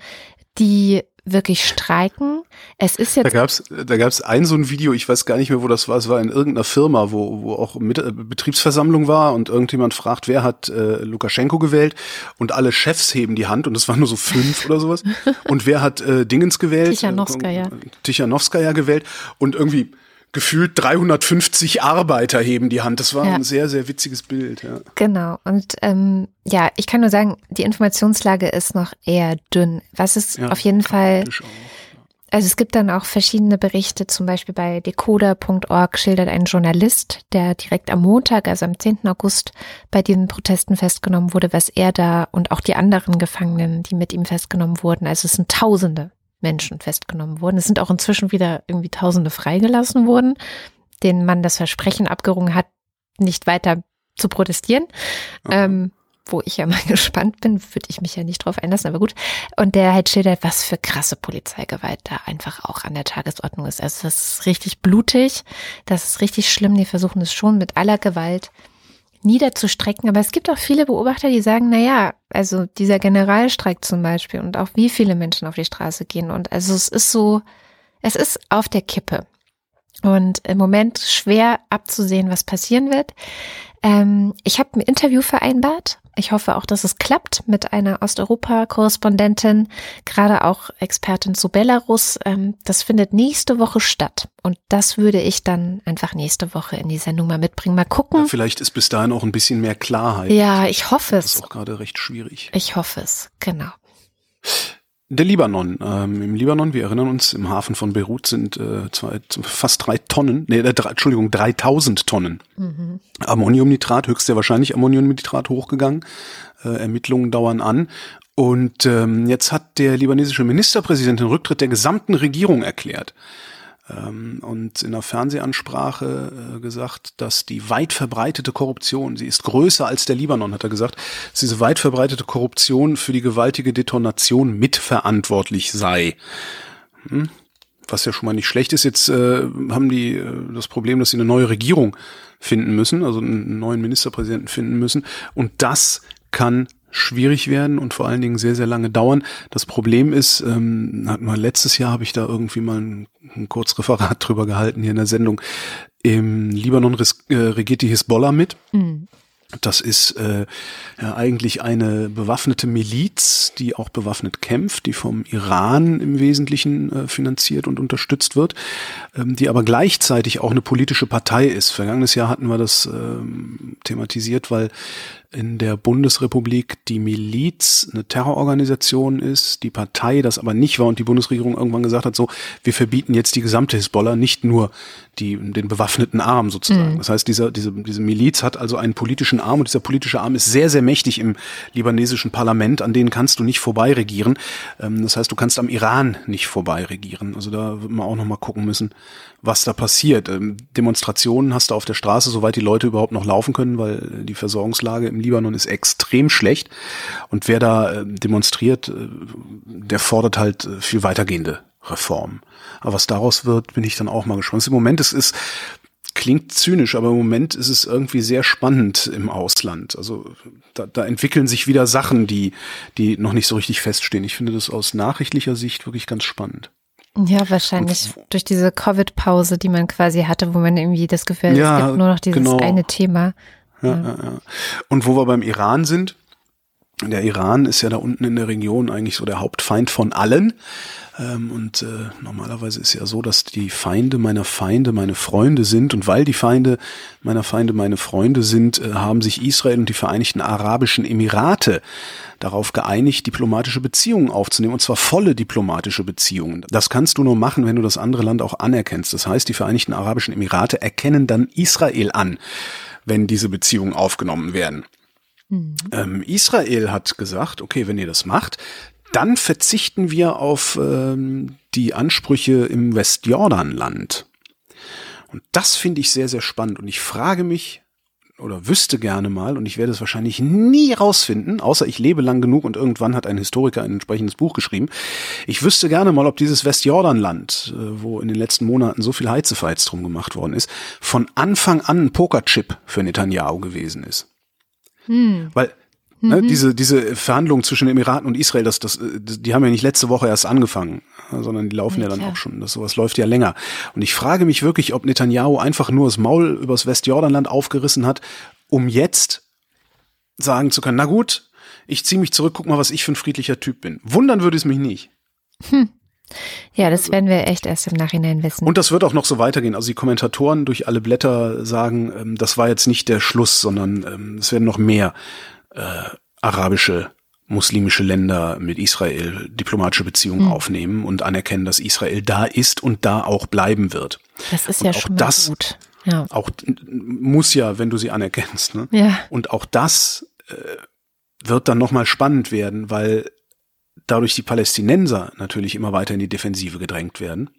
die wirklich streiken. Es ist jetzt. Da gab's, da gab's ein so ein Video, ich weiß gar nicht mehr, wo das war. Es war in irgendeiner Firma, wo, wo auch mit, äh, Betriebsversammlung war und irgendjemand fragt, wer hat äh, Lukaschenko gewählt und alle Chefs heben die Hand und es waren nur so fünf oder sowas. Und wer hat äh, Dingens gewählt? Tichanowskaja. Äh, Tichanowskaja gewählt und irgendwie gefühlt 350 Arbeiter heben die Hand. Das war ja. ein sehr, sehr witziges Bild. Ja. Genau. Und ähm, ja, ich kann nur sagen, die Informationslage ist noch eher dünn. Was ist ja, auf jeden Fall. Also es gibt dann auch verschiedene Berichte, zum Beispiel bei decoder.org schildert ein Journalist, der direkt am Montag, also am 10. August, bei diesen Protesten festgenommen wurde, was er da und auch die anderen Gefangenen, die mit ihm festgenommen wurden, also es sind Tausende, Menschen festgenommen wurden. Es sind auch inzwischen wieder irgendwie Tausende freigelassen worden, denen man das Versprechen abgerungen hat, nicht weiter zu protestieren. Ähm, wo ich ja mal gespannt bin, würde ich mich ja nicht drauf einlassen, aber gut. Und der halt schildert, was für krasse Polizeigewalt da einfach auch an der Tagesordnung ist. Also das ist richtig blutig, das ist richtig schlimm. Die versuchen es schon mit aller Gewalt niederzustrecken. Aber es gibt auch viele Beobachter, die sagen, na ja, also dieser Generalstreik zum Beispiel und auch wie viele Menschen auf die Straße gehen. Und also es ist so, es ist auf der Kippe. Und im Moment schwer abzusehen, was passieren wird. Ähm, ich habe ein Interview vereinbart. Ich hoffe auch, dass es klappt mit einer Osteuropa-Korrespondentin, gerade auch Expertin zu Belarus. Ähm, das findet nächste Woche statt. Und das würde ich dann einfach nächste Woche in die Sendung mal mitbringen. Mal gucken. Ja, vielleicht ist bis dahin auch ein bisschen mehr Klarheit. Ja, ich hoffe es. Das ist auch gerade recht schwierig. Ich hoffe es, genau. Der Libanon. Ähm, Im Libanon, wir erinnern uns, im Hafen von Beirut sind äh, zwei, fast drei Tonnen, nee, äh, drei, Entschuldigung, 3000 Tonnen mhm. Ammoniumnitrat, höchst sehr wahrscheinlich Ammoniumnitrat hochgegangen. Äh, Ermittlungen dauern an. Und ähm, jetzt hat der libanesische Ministerpräsident den Rücktritt der gesamten Regierung erklärt. Ähm, und in einer Fernsehansprache äh, gesagt, dass die weit verbreitete Korruption, sie ist größer als der Libanon, hat er gesagt, dass diese weit verbreitete Korruption für die gewaltige Detonation mitverantwortlich sei. Hm? Was ja schon mal nicht schlecht ist. Jetzt äh, haben die äh, das Problem, dass sie eine neue Regierung finden müssen, also einen neuen Ministerpräsidenten finden müssen. Und das kann schwierig werden und vor allen Dingen sehr, sehr lange dauern. Das Problem ist, ähm, hat mal letztes Jahr habe ich da irgendwie mal ein, ein Kurzreferat drüber gehalten hier in der Sendung. Im Libanon äh, regiert die Hisbollah mit. Mhm. Das ist äh, ja, eigentlich eine bewaffnete Miliz, die auch bewaffnet kämpft, die vom Iran im Wesentlichen äh, finanziert und unterstützt wird, ähm, die aber gleichzeitig auch eine politische Partei ist. Vergangenes Jahr hatten wir das ähm, thematisiert, weil in der Bundesrepublik die Miliz eine Terrororganisation ist, die Partei das aber nicht war und die Bundesregierung irgendwann gesagt hat, so, wir verbieten jetzt die gesamte Hisbollah, nicht nur die, den bewaffneten Arm sozusagen. Mhm. Das heißt, dieser, diese, diese Miliz hat also einen politischen Arm und dieser politische Arm ist sehr, sehr mächtig im libanesischen Parlament, an denen kannst du nicht vorbei regieren. Ähm, das heißt, du kannst am Iran nicht vorbei regieren. Also da wird man auch nochmal gucken müssen, was da passiert. Ähm, Demonstrationen hast du auf der Straße, soweit die Leute überhaupt noch laufen können, weil die Versorgungslage im Libanon ist extrem schlecht. Und wer da äh, demonstriert, äh, der fordert halt äh, viel weitergehende Reformen. Aber was daraus wird, bin ich dann auch mal gespannt. Im Moment ist es klingt zynisch, aber im Moment ist es irgendwie sehr spannend im Ausland. Also da, da entwickeln sich wieder Sachen, die, die noch nicht so richtig feststehen. Ich finde das aus nachrichtlicher Sicht wirklich ganz spannend. Ja, wahrscheinlich und, durch diese Covid-Pause, die man quasi hatte, wo man irgendwie das Gefühl hat, ja, es gibt nur noch dieses genau. eine Thema. Ja, ja. Ja, Und wo wir beim Iran sind, Der Iran ist ja da unten in der Region eigentlich so der Hauptfeind von allen. Ähm, und äh, normalerweise ist ja so, dass die Feinde meiner Feinde meine Freunde sind. Und weil die Feinde meiner Feinde meine Freunde sind, äh, haben sich Israel und die Vereinigten Arabischen Emirate darauf geeinigt, diplomatische Beziehungen aufzunehmen, und zwar volle diplomatische Beziehungen. Das kannst du nur machen, wenn du das andere Land auch anerkennst. Das heißt, die Vereinigten Arabischen Emirate erkennen dann Israel an, wenn diese Beziehungen aufgenommen werden. Mhm. Ähm, Israel hat gesagt, okay, wenn ihr das macht, dann verzichten wir auf ähm, die Ansprüche im Westjordanland. Und das finde ich sehr, sehr spannend. Und ich frage mich oder wüsste gerne mal, und ich werde es wahrscheinlich nie rausfinden, außer ich lebe lang genug und irgendwann hat ein Historiker ein entsprechendes Buch geschrieben. Ich wüsste gerne mal, ob dieses Westjordanland, äh, wo in den letzten Monaten so viel Heizefights drum gemacht worden ist, von Anfang an ein Pokerchip für Netanyahu gewesen ist. Hm. Weil Ne, mhm. diese, diese Verhandlungen zwischen den Emiraten und Israel, das, das, die haben ja nicht letzte Woche erst angefangen, sondern die laufen ja, ja dann auch schon. Das, sowas läuft ja länger. Und ich frage mich wirklich, ob Netanyahu einfach nur das Maul übers Westjordanland aufgerissen hat, um jetzt sagen zu können, na gut, ich ziehe mich zurück, guck mal, was ich für ein friedlicher Typ bin. Wundern würde es mich nicht. Hm. Ja, das werden wir echt erst im Nachhinein wissen. Und das wird auch noch so weitergehen. Also die Kommentatoren durch alle Blätter sagen, ähm, das war jetzt nicht der Schluss, sondern ähm, es werden noch mehr äh, arabische muslimische Länder mit Israel diplomatische Beziehungen mhm. aufnehmen und anerkennen, dass Israel da ist und da auch bleiben wird. Das ist und ja schon das gut. Ja. Auch muss ja, wenn du sie anerkennst. Ne? Ja. Und auch das äh, wird dann nochmal spannend werden, weil dadurch die Palästinenser natürlich immer weiter in die Defensive gedrängt werden.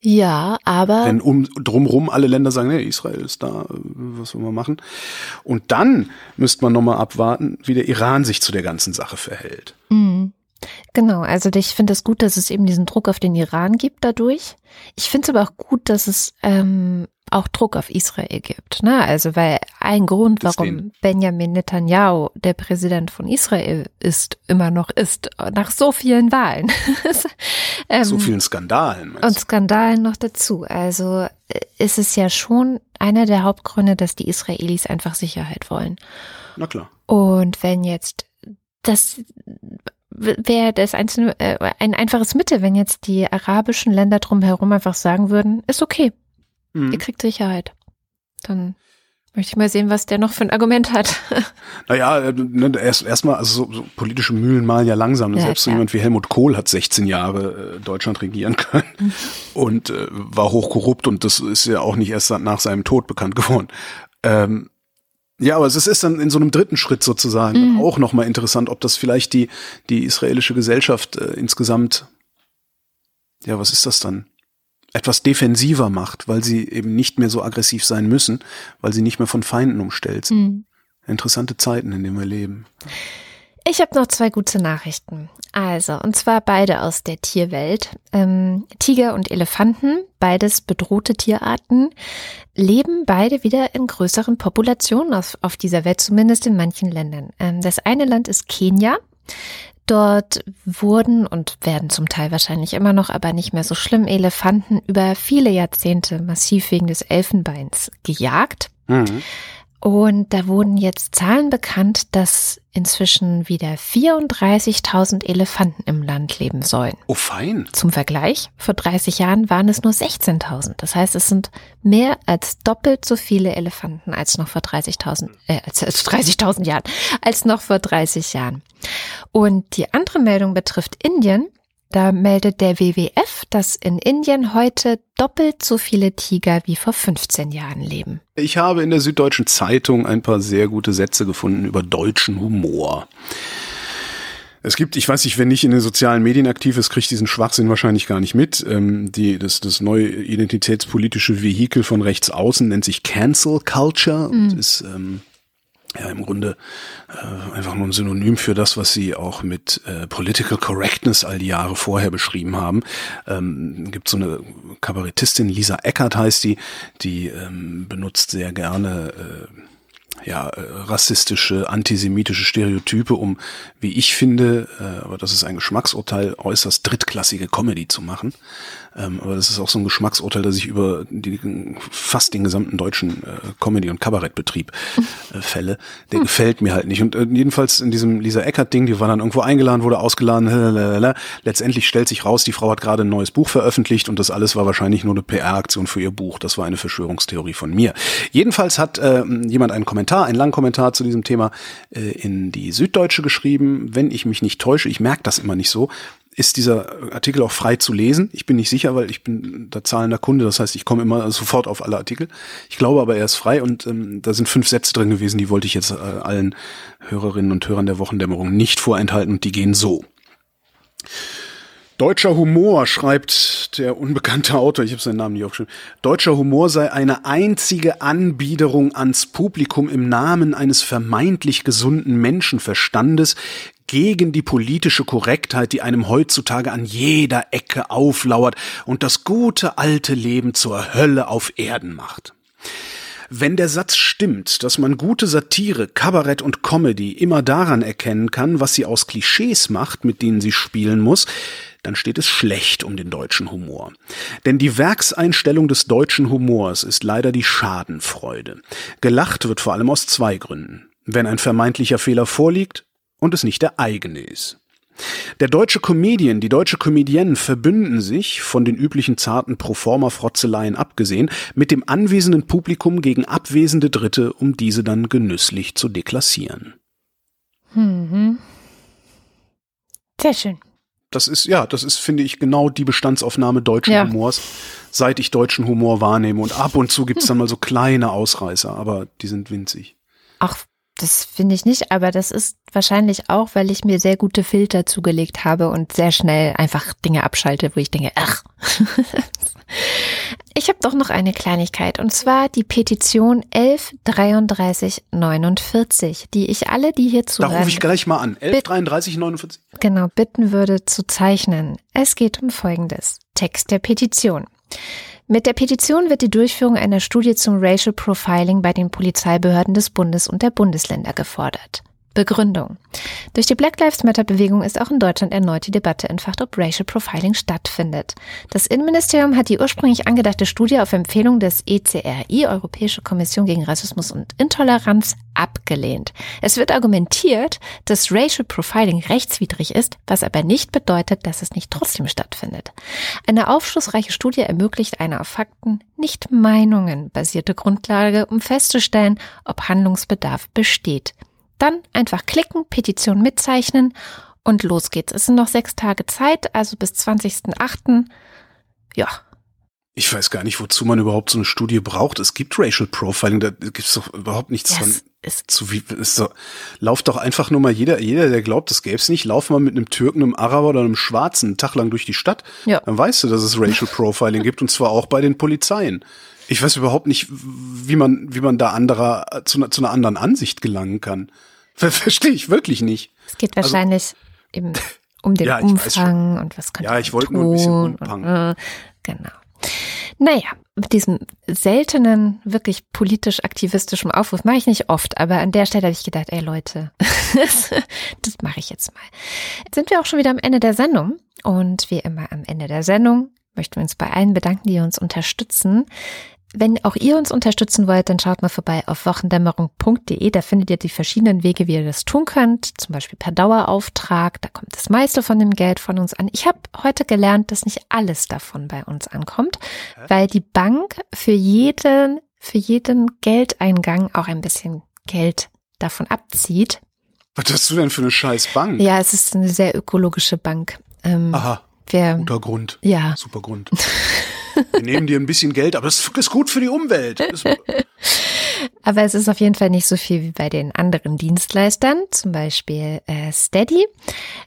Ja, aber. Wenn um drumrum alle Länder sagen, nee, Israel ist da, was wollen wir machen? Und dann müsste man nochmal abwarten, wie der Iran sich zu der ganzen Sache verhält. Mhm. Genau, also ich finde es gut, dass es eben diesen Druck auf den Iran gibt dadurch. Ich finde es aber auch gut, dass es ähm, auch Druck auf Israel gibt. Ne? Also weil ein Grund, warum Benjamin Netanyahu der Präsident von Israel ist, immer noch ist, nach so vielen Wahlen. ähm, so vielen Skandalen. Und Skandalen noch dazu. Also äh, ist es ja schon einer der Hauptgründe, dass die Israelis einfach Sicherheit wollen. Na klar. Und wenn jetzt das wäre das einzelne, äh, ein einfaches Mittel, wenn jetzt die arabischen Länder drumherum einfach sagen würden, ist okay, Mhm. Ihr kriegt Sicherheit. Dann möchte ich mal sehen, was der noch für ein Argument hat. Naja, äh, ne, erst erstmal, also so, so politische Mühlen malen ja langsam. Ja, Selbst so jemand wie Helmut Kohl hat 16 Jahre äh, Deutschland regieren können mhm. und äh, war hochkorrupt und das ist ja auch nicht erst nach seinem Tod bekannt geworden. Ähm, ja, aber es ist dann in so einem dritten Schritt sozusagen mhm. auch nochmal interessant, ob das vielleicht die, die israelische Gesellschaft äh, insgesamt, ja, was ist das dann? etwas defensiver macht, weil sie eben nicht mehr so aggressiv sein müssen, weil sie nicht mehr von Feinden umstellt sind. Mhm. Interessante Zeiten, in denen wir leben. Ich habe noch zwei gute Nachrichten. Also, und zwar beide aus der Tierwelt. Ähm, Tiger und Elefanten, beides bedrohte Tierarten, leben beide wieder in größeren Populationen auf, auf dieser Welt, zumindest in manchen Ländern. Ähm, das eine Land ist Kenia. Dort wurden und werden zum Teil wahrscheinlich immer noch, aber nicht mehr so schlimm, Elefanten über viele Jahrzehnte massiv wegen des Elfenbeins gejagt. Mhm. Und da wurden jetzt Zahlen bekannt, dass inzwischen wieder 34.000 Elefanten im Land leben sollen. Oh, fein. Zum Vergleich, vor 30 Jahren waren es nur 16.000. Das heißt, es sind mehr als doppelt so viele Elefanten als noch vor 30.000, äh, als, als 30.000 Jahren, als noch vor 30 Jahren. Und die andere Meldung betrifft Indien. Da meldet der WWF, dass in Indien heute doppelt so viele Tiger wie vor 15 Jahren leben. Ich habe in der Süddeutschen Zeitung ein paar sehr gute Sätze gefunden über deutschen Humor. Es gibt, ich weiß nicht, wenn nicht in den sozialen Medien aktiv ist, kriegt diesen Schwachsinn wahrscheinlich gar nicht mit. Ähm, die, das, das neue identitätspolitische Vehikel von rechts außen nennt sich Cancel Culture mhm. und ist ähm, ja im Grunde äh, einfach nur ein Synonym für das, was sie auch mit äh, Political Correctness all die Jahre vorher beschrieben haben. Ähm, gibt so eine Kabarettistin, Lisa Eckert heißt die, die ähm, benutzt sehr gerne äh, ja, äh, rassistische, antisemitische Stereotype, um, wie ich finde, äh, aber das ist ein Geschmacksurteil, äußerst drittklassige Comedy zu machen. Ähm, aber das ist auch so ein Geschmacksurteil, das ich über die, fast den gesamten deutschen äh, Comedy- und Kabarettbetrieb äh, fälle. Der gefällt mir halt nicht. Und äh, jedenfalls in diesem Lisa Eckert-Ding, die war dann irgendwo eingeladen, wurde ausgeladen. Lalalala. Letztendlich stellt sich raus, die Frau hat gerade ein neues Buch veröffentlicht und das alles war wahrscheinlich nur eine PR-Aktion für ihr Buch. Das war eine Verschwörungstheorie von mir. Jedenfalls hat äh, jemand einen Kommentar, einen langen Kommentar zu diesem Thema äh, in die Süddeutsche geschrieben. Wenn ich mich nicht täusche, ich merke das immer nicht so, ist dieser Artikel auch frei zu lesen. Ich bin nicht sicher, weil ich bin da zahlender Kunde, das heißt, ich komme immer sofort auf alle Artikel. Ich glaube aber, er ist frei und ähm, da sind fünf Sätze drin gewesen, die wollte ich jetzt äh, allen Hörerinnen und Hörern der Wochendämmerung nicht vorenthalten und die gehen so. Deutscher Humor, schreibt der unbekannte Autor, ich habe seinen Namen nicht aufgeschrieben. Deutscher Humor sei eine einzige Anbiederung ans Publikum im Namen eines vermeintlich gesunden Menschenverstandes gegen die politische Korrektheit, die einem heutzutage an jeder Ecke auflauert und das gute alte Leben zur Hölle auf Erden macht. Wenn der Satz stimmt, dass man gute Satire, Kabarett und Comedy immer daran erkennen kann, was sie aus Klischees macht, mit denen sie spielen muss, dann steht es schlecht um den deutschen Humor. Denn die Werkseinstellung des deutschen Humors ist leider die Schadenfreude. Gelacht wird vor allem aus zwei Gründen. Wenn ein vermeintlicher Fehler vorliegt und es nicht der eigene ist. Der deutsche Comedian, die deutsche Comedienne verbünden sich, von den üblichen zarten Proforma-Frotzeleien abgesehen, mit dem anwesenden Publikum gegen abwesende Dritte, um diese dann genüsslich zu deklassieren. Mhm. Sehr schön. Das ist, ja, das ist, finde ich, genau die Bestandsaufnahme deutschen Ja. Humors, seit ich deutschen Humor wahrnehme. Und ab und zu gibt's dann mal so kleine Ausreißer, aber die sind winzig. Ach, das finde ich nicht, aber das ist wahrscheinlich auch, weil ich mir sehr gute Filter zugelegt habe und sehr schnell einfach Dinge abschalte, wo ich denke, ach. Ich habe doch noch eine Kleinigkeit und zwar die Petition 113349, die ich alle, die hier Da zuhören, rufe ich gleich mal an. 1133 49. genau bitten würde zu zeichnen. Es geht um Folgendes. Text der Petition. Mit der Petition wird die Durchführung einer Studie zum Racial Profiling bei den Polizeibehörden des Bundes und der Bundesländer gefordert. Begründung. Durch die Black Lives Matter Bewegung ist auch in Deutschland erneut die Debatte entfacht, ob Racial Profiling stattfindet. Das Innenministerium hat die ursprünglich angedachte Studie auf Empfehlung des ECRI, Europäische Kommission gegen Rassismus und Intoleranz, abgelehnt. Es wird argumentiert, dass Racial Profiling rechtswidrig ist, was aber nicht bedeutet, dass es nicht trotzdem stattfindet. Eine aufschlussreiche Studie ermöglicht eine auf Fakten, nicht Meinungen basierte Grundlage, um festzustellen, ob Handlungsbedarf besteht. Dann einfach klicken, Petition mitzeichnen und los geht's. Es sind noch sechs Tage Zeit, also bis 20.08. Ja, Ich weiß gar nicht, wozu man überhaupt so eine Studie braucht. Es gibt Racial Profiling, da gibt's doch überhaupt nichts das dran. ist Zu wie, ist so, lauft doch einfach nur mal jeder, jeder, der glaubt, das gäb's nicht, lauf mal mit einem Türken, einem Araber oder einem Schwarzen einen Tag lang durch die Stadt. Ja. Dann weißt du, dass es Racial Profiling gibt und zwar auch bei den Polizeien. Ich weiß überhaupt nicht, wie man, wie man da anderer, zu, einer- zu einer anderen Ansicht gelangen kann. Ver Verstehe ich wirklich nicht. Es geht wahrscheinlich eben um den Also Ja, Umfang und was könnte Ja, ich wollte nur ein bisschen tun Umfang. Und, äh, genau. Naja, mit diesem seltenen, wirklich politisch-aktivistischen Aufruf mache ich nicht oft, aber an der Stelle habe ich gedacht, ey Leute, das mache ich jetzt mal. Jetzt sind wir auch schon wieder am Ende der Sendung und wie immer am Ende der Sendung möchten wir uns bei allen bedanken, die uns unterstützen. Wenn auch ihr uns unterstützen wollt, dann schaut mal vorbei auf wochendämmerung.de. Da findet ihr die verschiedenen Wege, wie ihr das tun könnt. Zum Beispiel per Dauerauftrag. Da kommt das meiste von dem Geld von uns an. Ich habe heute gelernt, dass nicht alles davon bei uns ankommt, weil die Bank für jeden, für jeden Geldeingang auch ein bisschen Geld davon abzieht. Was hast du denn für eine scheiß Bank? Ja, es ist eine sehr ökologische Bank. Ähm, Aha, wir, guter Grund. ja, Super Grund. Wir nehmen dir ein bisschen Geld, aber das ist gut für die Umwelt. Aber es ist auf jeden Fall nicht so viel wie bei den anderen Dienstleistern, zum Beispiel äh, Steady.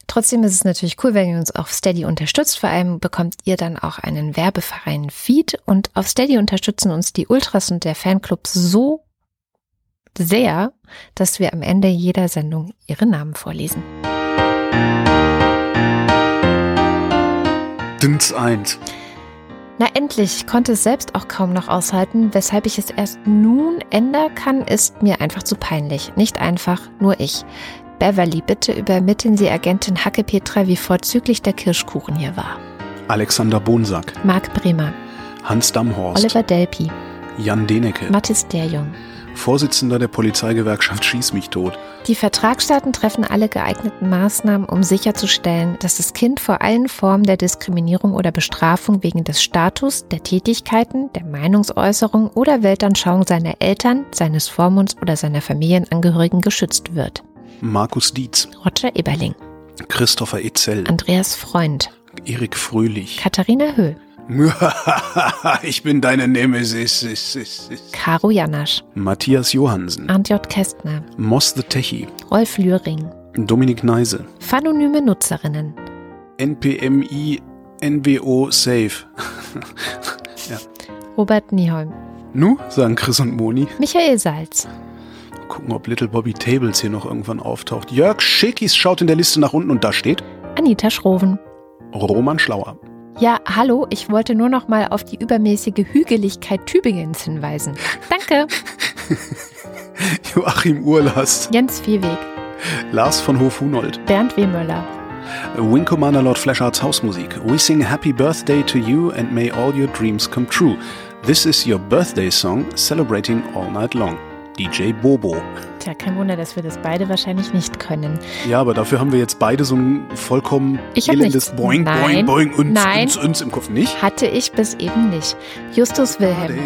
Trotzdem ist es natürlich cool, wenn ihr uns auf Steady unterstützt. Vor allem bekommt ihr dann auch einen werbefreien Feed. Und auf Steady unterstützen uns die Ultras und der Fanclub so sehr, dass wir am Ende jeder Sendung ihre Namen vorlesen. Dins eins. Na endlich, ich konnte es selbst auch kaum noch aushalten. Weshalb ich es erst nun ändern kann, ist mir einfach zu peinlich. Nicht einfach, nur ich. Beverly, bitte übermitteln Sie Agentin Hacke Petra, wie vorzüglich der Kirschkuchen hier war. Alexander Bonsack, Marc Bremer, Hans Damhorst, Oliver Delpi, Jan Denecke, Mathis Derjung. Vorsitzender der Polizeigewerkschaft Schieß mich tot. Die Vertragsstaaten treffen alle geeigneten Maßnahmen, um sicherzustellen, dass das Kind vor allen Formen der Diskriminierung oder Bestrafung wegen des Status, der Tätigkeiten, der Meinungsäußerung oder Weltanschauung seiner Eltern, seines Vormunds oder seiner Familienangehörigen geschützt wird. Markus Dietz, Roger Eberling, Christopher Etzel, Andreas Freund, Erik Fröhlich. Katharina Höhl, ich bin deine Nemesis. Is, is, is. Caro Janasch, Matthias Johansen, J. Kästner, Moss the Techie, Rolf Lühring, Dominik Neise, Phanonyme Nutzerinnen, NPMI, NWO Safe. Robert Nieholm, Nu, sagen Chris und Moni. Michael Salz, Gucken, ob Little Bobby Tables hier noch irgendwann auftaucht. Jörg Schickis schaut in der Liste nach unten und da steht Anita Schroven. Roman Schlauer. Ja, hallo, ich wollte nur noch mal auf die übermäßige Hügeligkeit Tübingens hinweisen. Danke, Joachim Urlast, Jens Viehweg, Lars von Hof-Hunold, Bernd W. Müller, Wing Commander Lord Flashards Hausmusik. We sing Happy Birthday to you and may all your dreams come true. This is your birthday song, celebrating all night long. DJ Bobo. Tja, kein Wunder, dass wir das beide wahrscheinlich nicht können. Ja, aber dafür haben wir jetzt beide so ein vollkommen Ich elendes nichts. Boing, Nein. Boing, Boing, uns, Nein. uns, uns im Kopf nicht. Hatte ich bis eben nicht. Justus Wilhelm.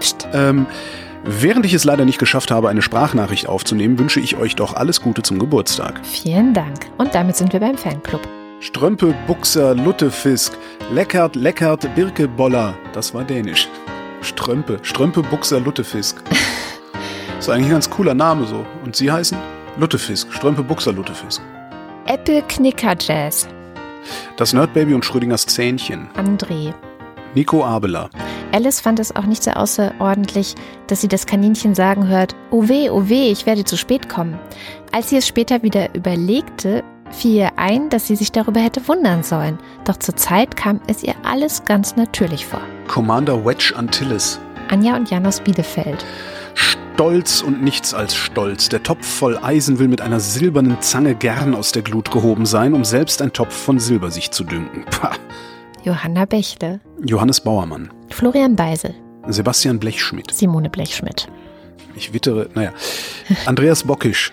Psst. Ähm, während ich es leider nicht geschafft habe, eine Sprachnachricht aufzunehmen, wünsche ich euch doch alles Gute zum Geburtstag. Vielen Dank. Und damit sind wir beim Fanclub. Strömpe, Buchser, Luttefisk, Leckert, Leckert, Birkeboller. Das war dänisch. Strömpe, Strömpe, Buchser, Luttefisk. ist eigentlich ein ganz cooler Name so. Und sie heißen Luttefisk, Strömpe, Buchser, Luttefisk. Apple Knicker Jazz. Das Nerdbaby und Schrödingers Zähnchen. André. Nico Abela. Alice fand es auch nicht so außerordentlich, dass sie das Kaninchen sagen hört, oh weh, oh weh, ich werde zu spät kommen. Als sie es später wieder überlegte, fiel ihr ein, dass sie sich darüber hätte wundern sollen. Doch zur Zeit kam es ihr alles ganz natürlich vor. Commander Wedge Antilles. Anja und Jan aus Bielefeld. Stolz und nichts als Stolz. Der Topf voll Eisen will mit einer silbernen Zange gern aus der Glut gehoben sein, um selbst ein Topf von Silber sich zu dünken. Pah. Johanna Bächle. Johannes Bauermann. Florian Beisel. Sebastian Blechschmidt. Simone Blechschmidt. Ich wittere, naja. Andreas Bockisch.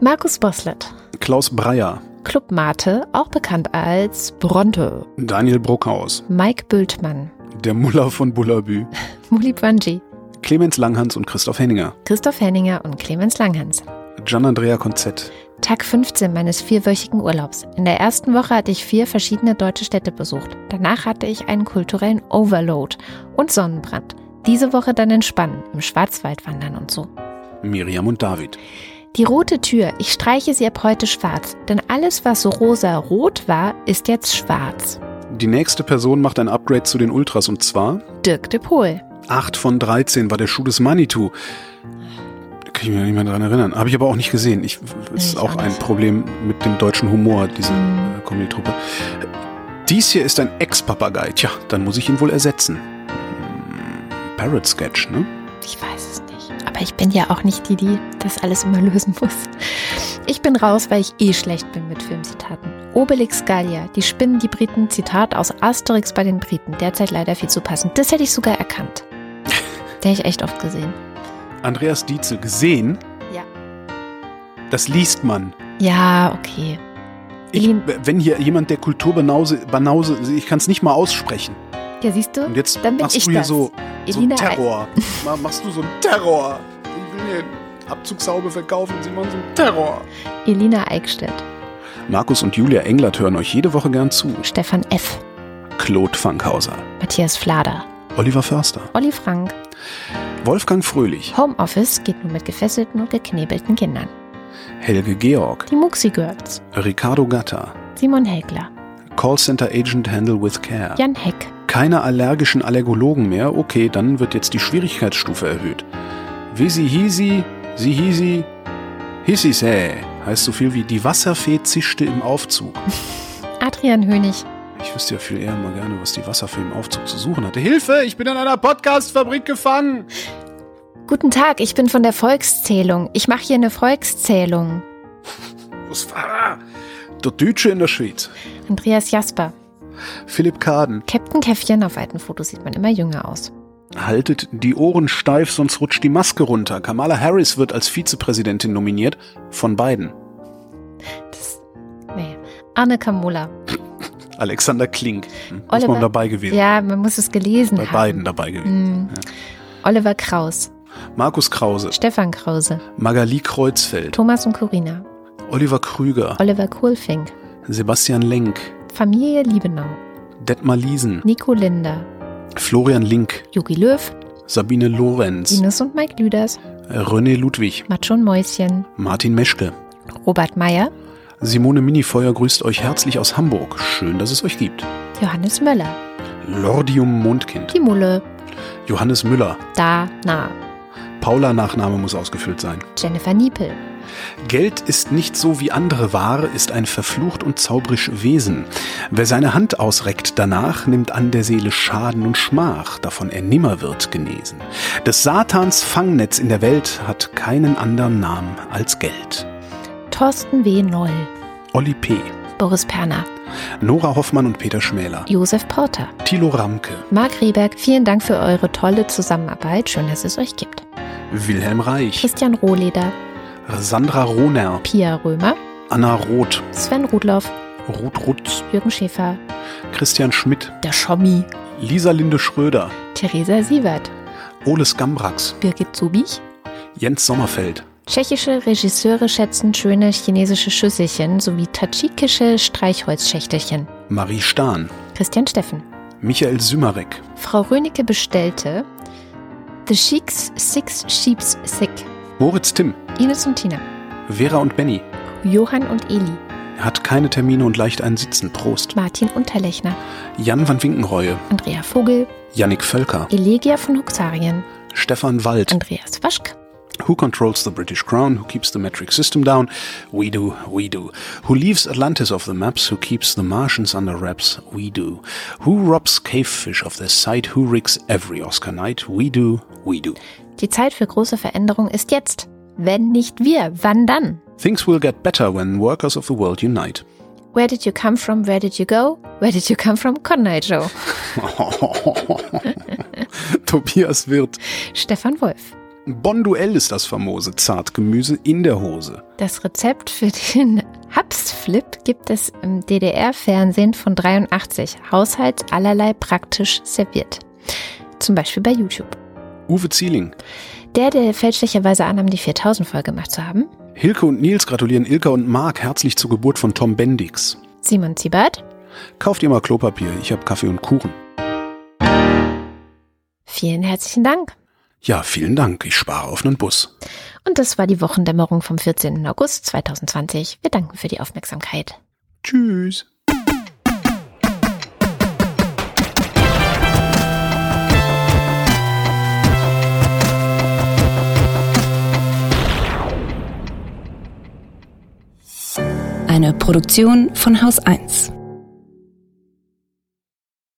Markus Boslett. Klaus Breyer. Club Mate, auch bekannt als Bronte. Daniel Bruckhaus. Mike Bültmann. Der Muller von Bullabü. Muli Banji. Clemens Langhans und Christoph Henninger. Christoph Henninger und Clemens Langhans. Gian Andrea Konzett. Tag 15 meines vierwöchigen Urlaubs. In der ersten Woche hatte ich vier verschiedene deutsche Städte besucht. Danach hatte ich einen kulturellen Overload und Sonnenbrand. Diese Woche dann entspannen, im Schwarzwald wandern und so. Miriam und David. Die rote Tür, ich streiche sie ab heute schwarz, denn alles, was so rosa-rot war, ist jetzt schwarz. Die nächste Person macht ein Upgrade zu den Ultras und zwar Dirk de Pohl. 8 von 13 war der Schuh des Manitou. Da kann ich mich nicht mehr dran erinnern. Habe ich aber auch nicht gesehen. Ich, ist Ich auch ein. Problem mit dem deutschen Humor, diese Mhm. äh, Comedy-Truppe. Dies hier ist ein Ex-Papagei. Tja, dann muss ich ihn wohl ersetzen. Hm, Parrot Sketch, ne? Ich weiß es nicht. Aber ich bin ja auch nicht die, die das alles immer lösen muss. Ich bin raus, weil ich eh schlecht bin mit Filmzitaten. Obelix Gallia, die Spinnen, die Briten, Zitat aus Asterix bei den Briten. Derzeit leider viel zu passend. Das hätte ich sogar erkannt. Der habe ich echt oft gesehen. Andreas Dietzel gesehen. Ja. Das liest man. Ja, okay. Ich, wenn hier jemand der Kulturbanause, Banause, ich kann es nicht mal aussprechen. Ja, siehst du? Und jetzt Dann bin machst ich du hier das. so, so Elina Terror. Ma- machst du so einen Terror. Ich will hier Abzugshaube verkaufen, sie machen so einen Terror. Elina Eickstedt. Markus und Julia Englert hören euch jede Woche gern zu. Stefan F. Claude Fankhauser, Matthias Flader. Oliver Förster, Olli Frank. Wolfgang Fröhlich, Homeoffice geht nur mit gefesselten und geknebelten Kindern. Helge Georg, Die Muxi Girls. Ricardo Gatter, Simon Hägler. Callcenter Agent Handle with Care. Jan Heck. Keine allergischen Allergologen mehr. Okay, dann wird jetzt die Schwierigkeitsstufe erhöht. Wisi hisi, sie hisi, hisisä heißt so viel wie die Wasserfee zischte im Aufzug. Adrian Hönig. Ich wüsste ja viel eher mal gerne, was die Wasserfee im Aufzug zu suchen hatte. Hilfe, ich bin in einer Podcast-Fabrik gefangen. Guten Tag, ich bin von der Volkszählung. Ich mache hier eine Volkszählung. Was war Der Deutsche in der Schweiz. Andreas Jasper. Philipp Kaden. Captain Käffchen, auf alten Fotos sieht man immer jünger aus. Haltet die Ohren steif, sonst rutscht die Maske runter. Kamala Harris wird als Vizepräsidentin nominiert. Von beiden. Das, nee. Arne Kamola. Alexander Klink. Hm, Muss Oliver- man dabei gewesen. Ja, man muss es gelesen Bei haben. beiden dabei gewesen. Mhm. Oliver Kraus. Markus Krause. Stefan Krause. Magali Kreuzfeld. Thomas und Corina. Oliver Krüger. Oliver Kohlfink. Sebastian Lenk. Familie Liebenau. Detmar Liesen. Nico Linder. Florian Link. Jogi Löw. Sabine Lorenz. Ines und Mike Lüders. René Ludwig. Macho und Mäuschen. Martin Meschke. Robert Meyer. Simone Minifeuer grüßt euch herzlich aus Hamburg. Schön, dass es euch gibt. Johannes Möller. Lordium Mondkind. Die Mulle. Johannes Müller. Da, na. Paula Nachname muss ausgefüllt sein. Jennifer Niepel. Geld ist nicht so wie andere Ware, ist ein verflucht und zaubrisch Wesen. Wer seine Hand ausreckt danach, nimmt an der Seele Schaden und Schmach, davon er nimmer wird genesen. Des Satans Fangnetz in der Welt hat keinen anderen Namen als Geld. Thorsten W. Noll. Olli P., Boris Perner. Nora Hoffmann und Peter Schmäler, Josef Porter. Thilo Ramke, Marc Rieberg, vielen Dank für eure tolle Zusammenarbeit. Schön, dass es euch gibt. Wilhelm Reich, Christian Rohleder. Sandra Rohner, Pia Römer. Anna Roth, Sven Rudloff. Ruth Rutz, Jürgen Schäfer. Christian Schmidt, Der Schommi. Lisa Linde Schröder, Theresa Sievert. Oles Gambrax, Birgit Zubich. Jens Sommerfeld, Tschechische Regisseure schätzen schöne chinesische Schüsselchen sowie tadschikische Streichholzschächtelchen. Marie Stahn, Christian Steffen. Michael Sümerek, Frau Rönecke bestellte The Sheiks Six Sheeps Thick. Moritz Timm, Ines und Tina. Vera und Benny. Johann und Eli. Er hat keine Termine und leicht ein Sitzen. Prost. Martin Unterlechner. Jan van Winkenreue, Andrea Vogel. Yannick Völker, Elegia von Huxarien. Stefan Wald. Andreas Waschk. Who controls the British crown? Who keeps the metric system down? We do, we do. Who leaves Atlantis off the maps? Who keeps the Martians under wraps? We do. Who robs cavefish of their sight? Who rigs every Oscar night? We do, we do. Die Zeit für große Veränderung ist jetzt. Wenn nicht wir, wann dann? Things will get better when workers of the world unite. Where did you come from? Where did you go? Where did you come from? Eye Joe. Tobias Wirth. Stefan Wolf. Bonduell ist das famose Zartgemüse in der Hose. Das Rezept für den Hapsflip gibt es im DDR-Fernsehen von 83. Haushalt allerlei praktisch serviert. Zum Beispiel bei YouTube. Uwe Zieling. Der, der fälschlicherweise annahm, die 4000-Folge gemacht zu haben. Hilke und Nils gratulieren Ilka und Mark herzlich zur Geburt von Tom Bendix. Simon Ziebert. Kauft ihr mal Klopapier, ich hab Kaffee und Kuchen. Vielen herzlichen Dank. Ja, vielen Dank, ich spare auf einen Bus. Und das war die Wochendämmerung vom 14. August 2020. Wir danken für die Aufmerksamkeit. Tschüss. Eine Produktion von Haus 1.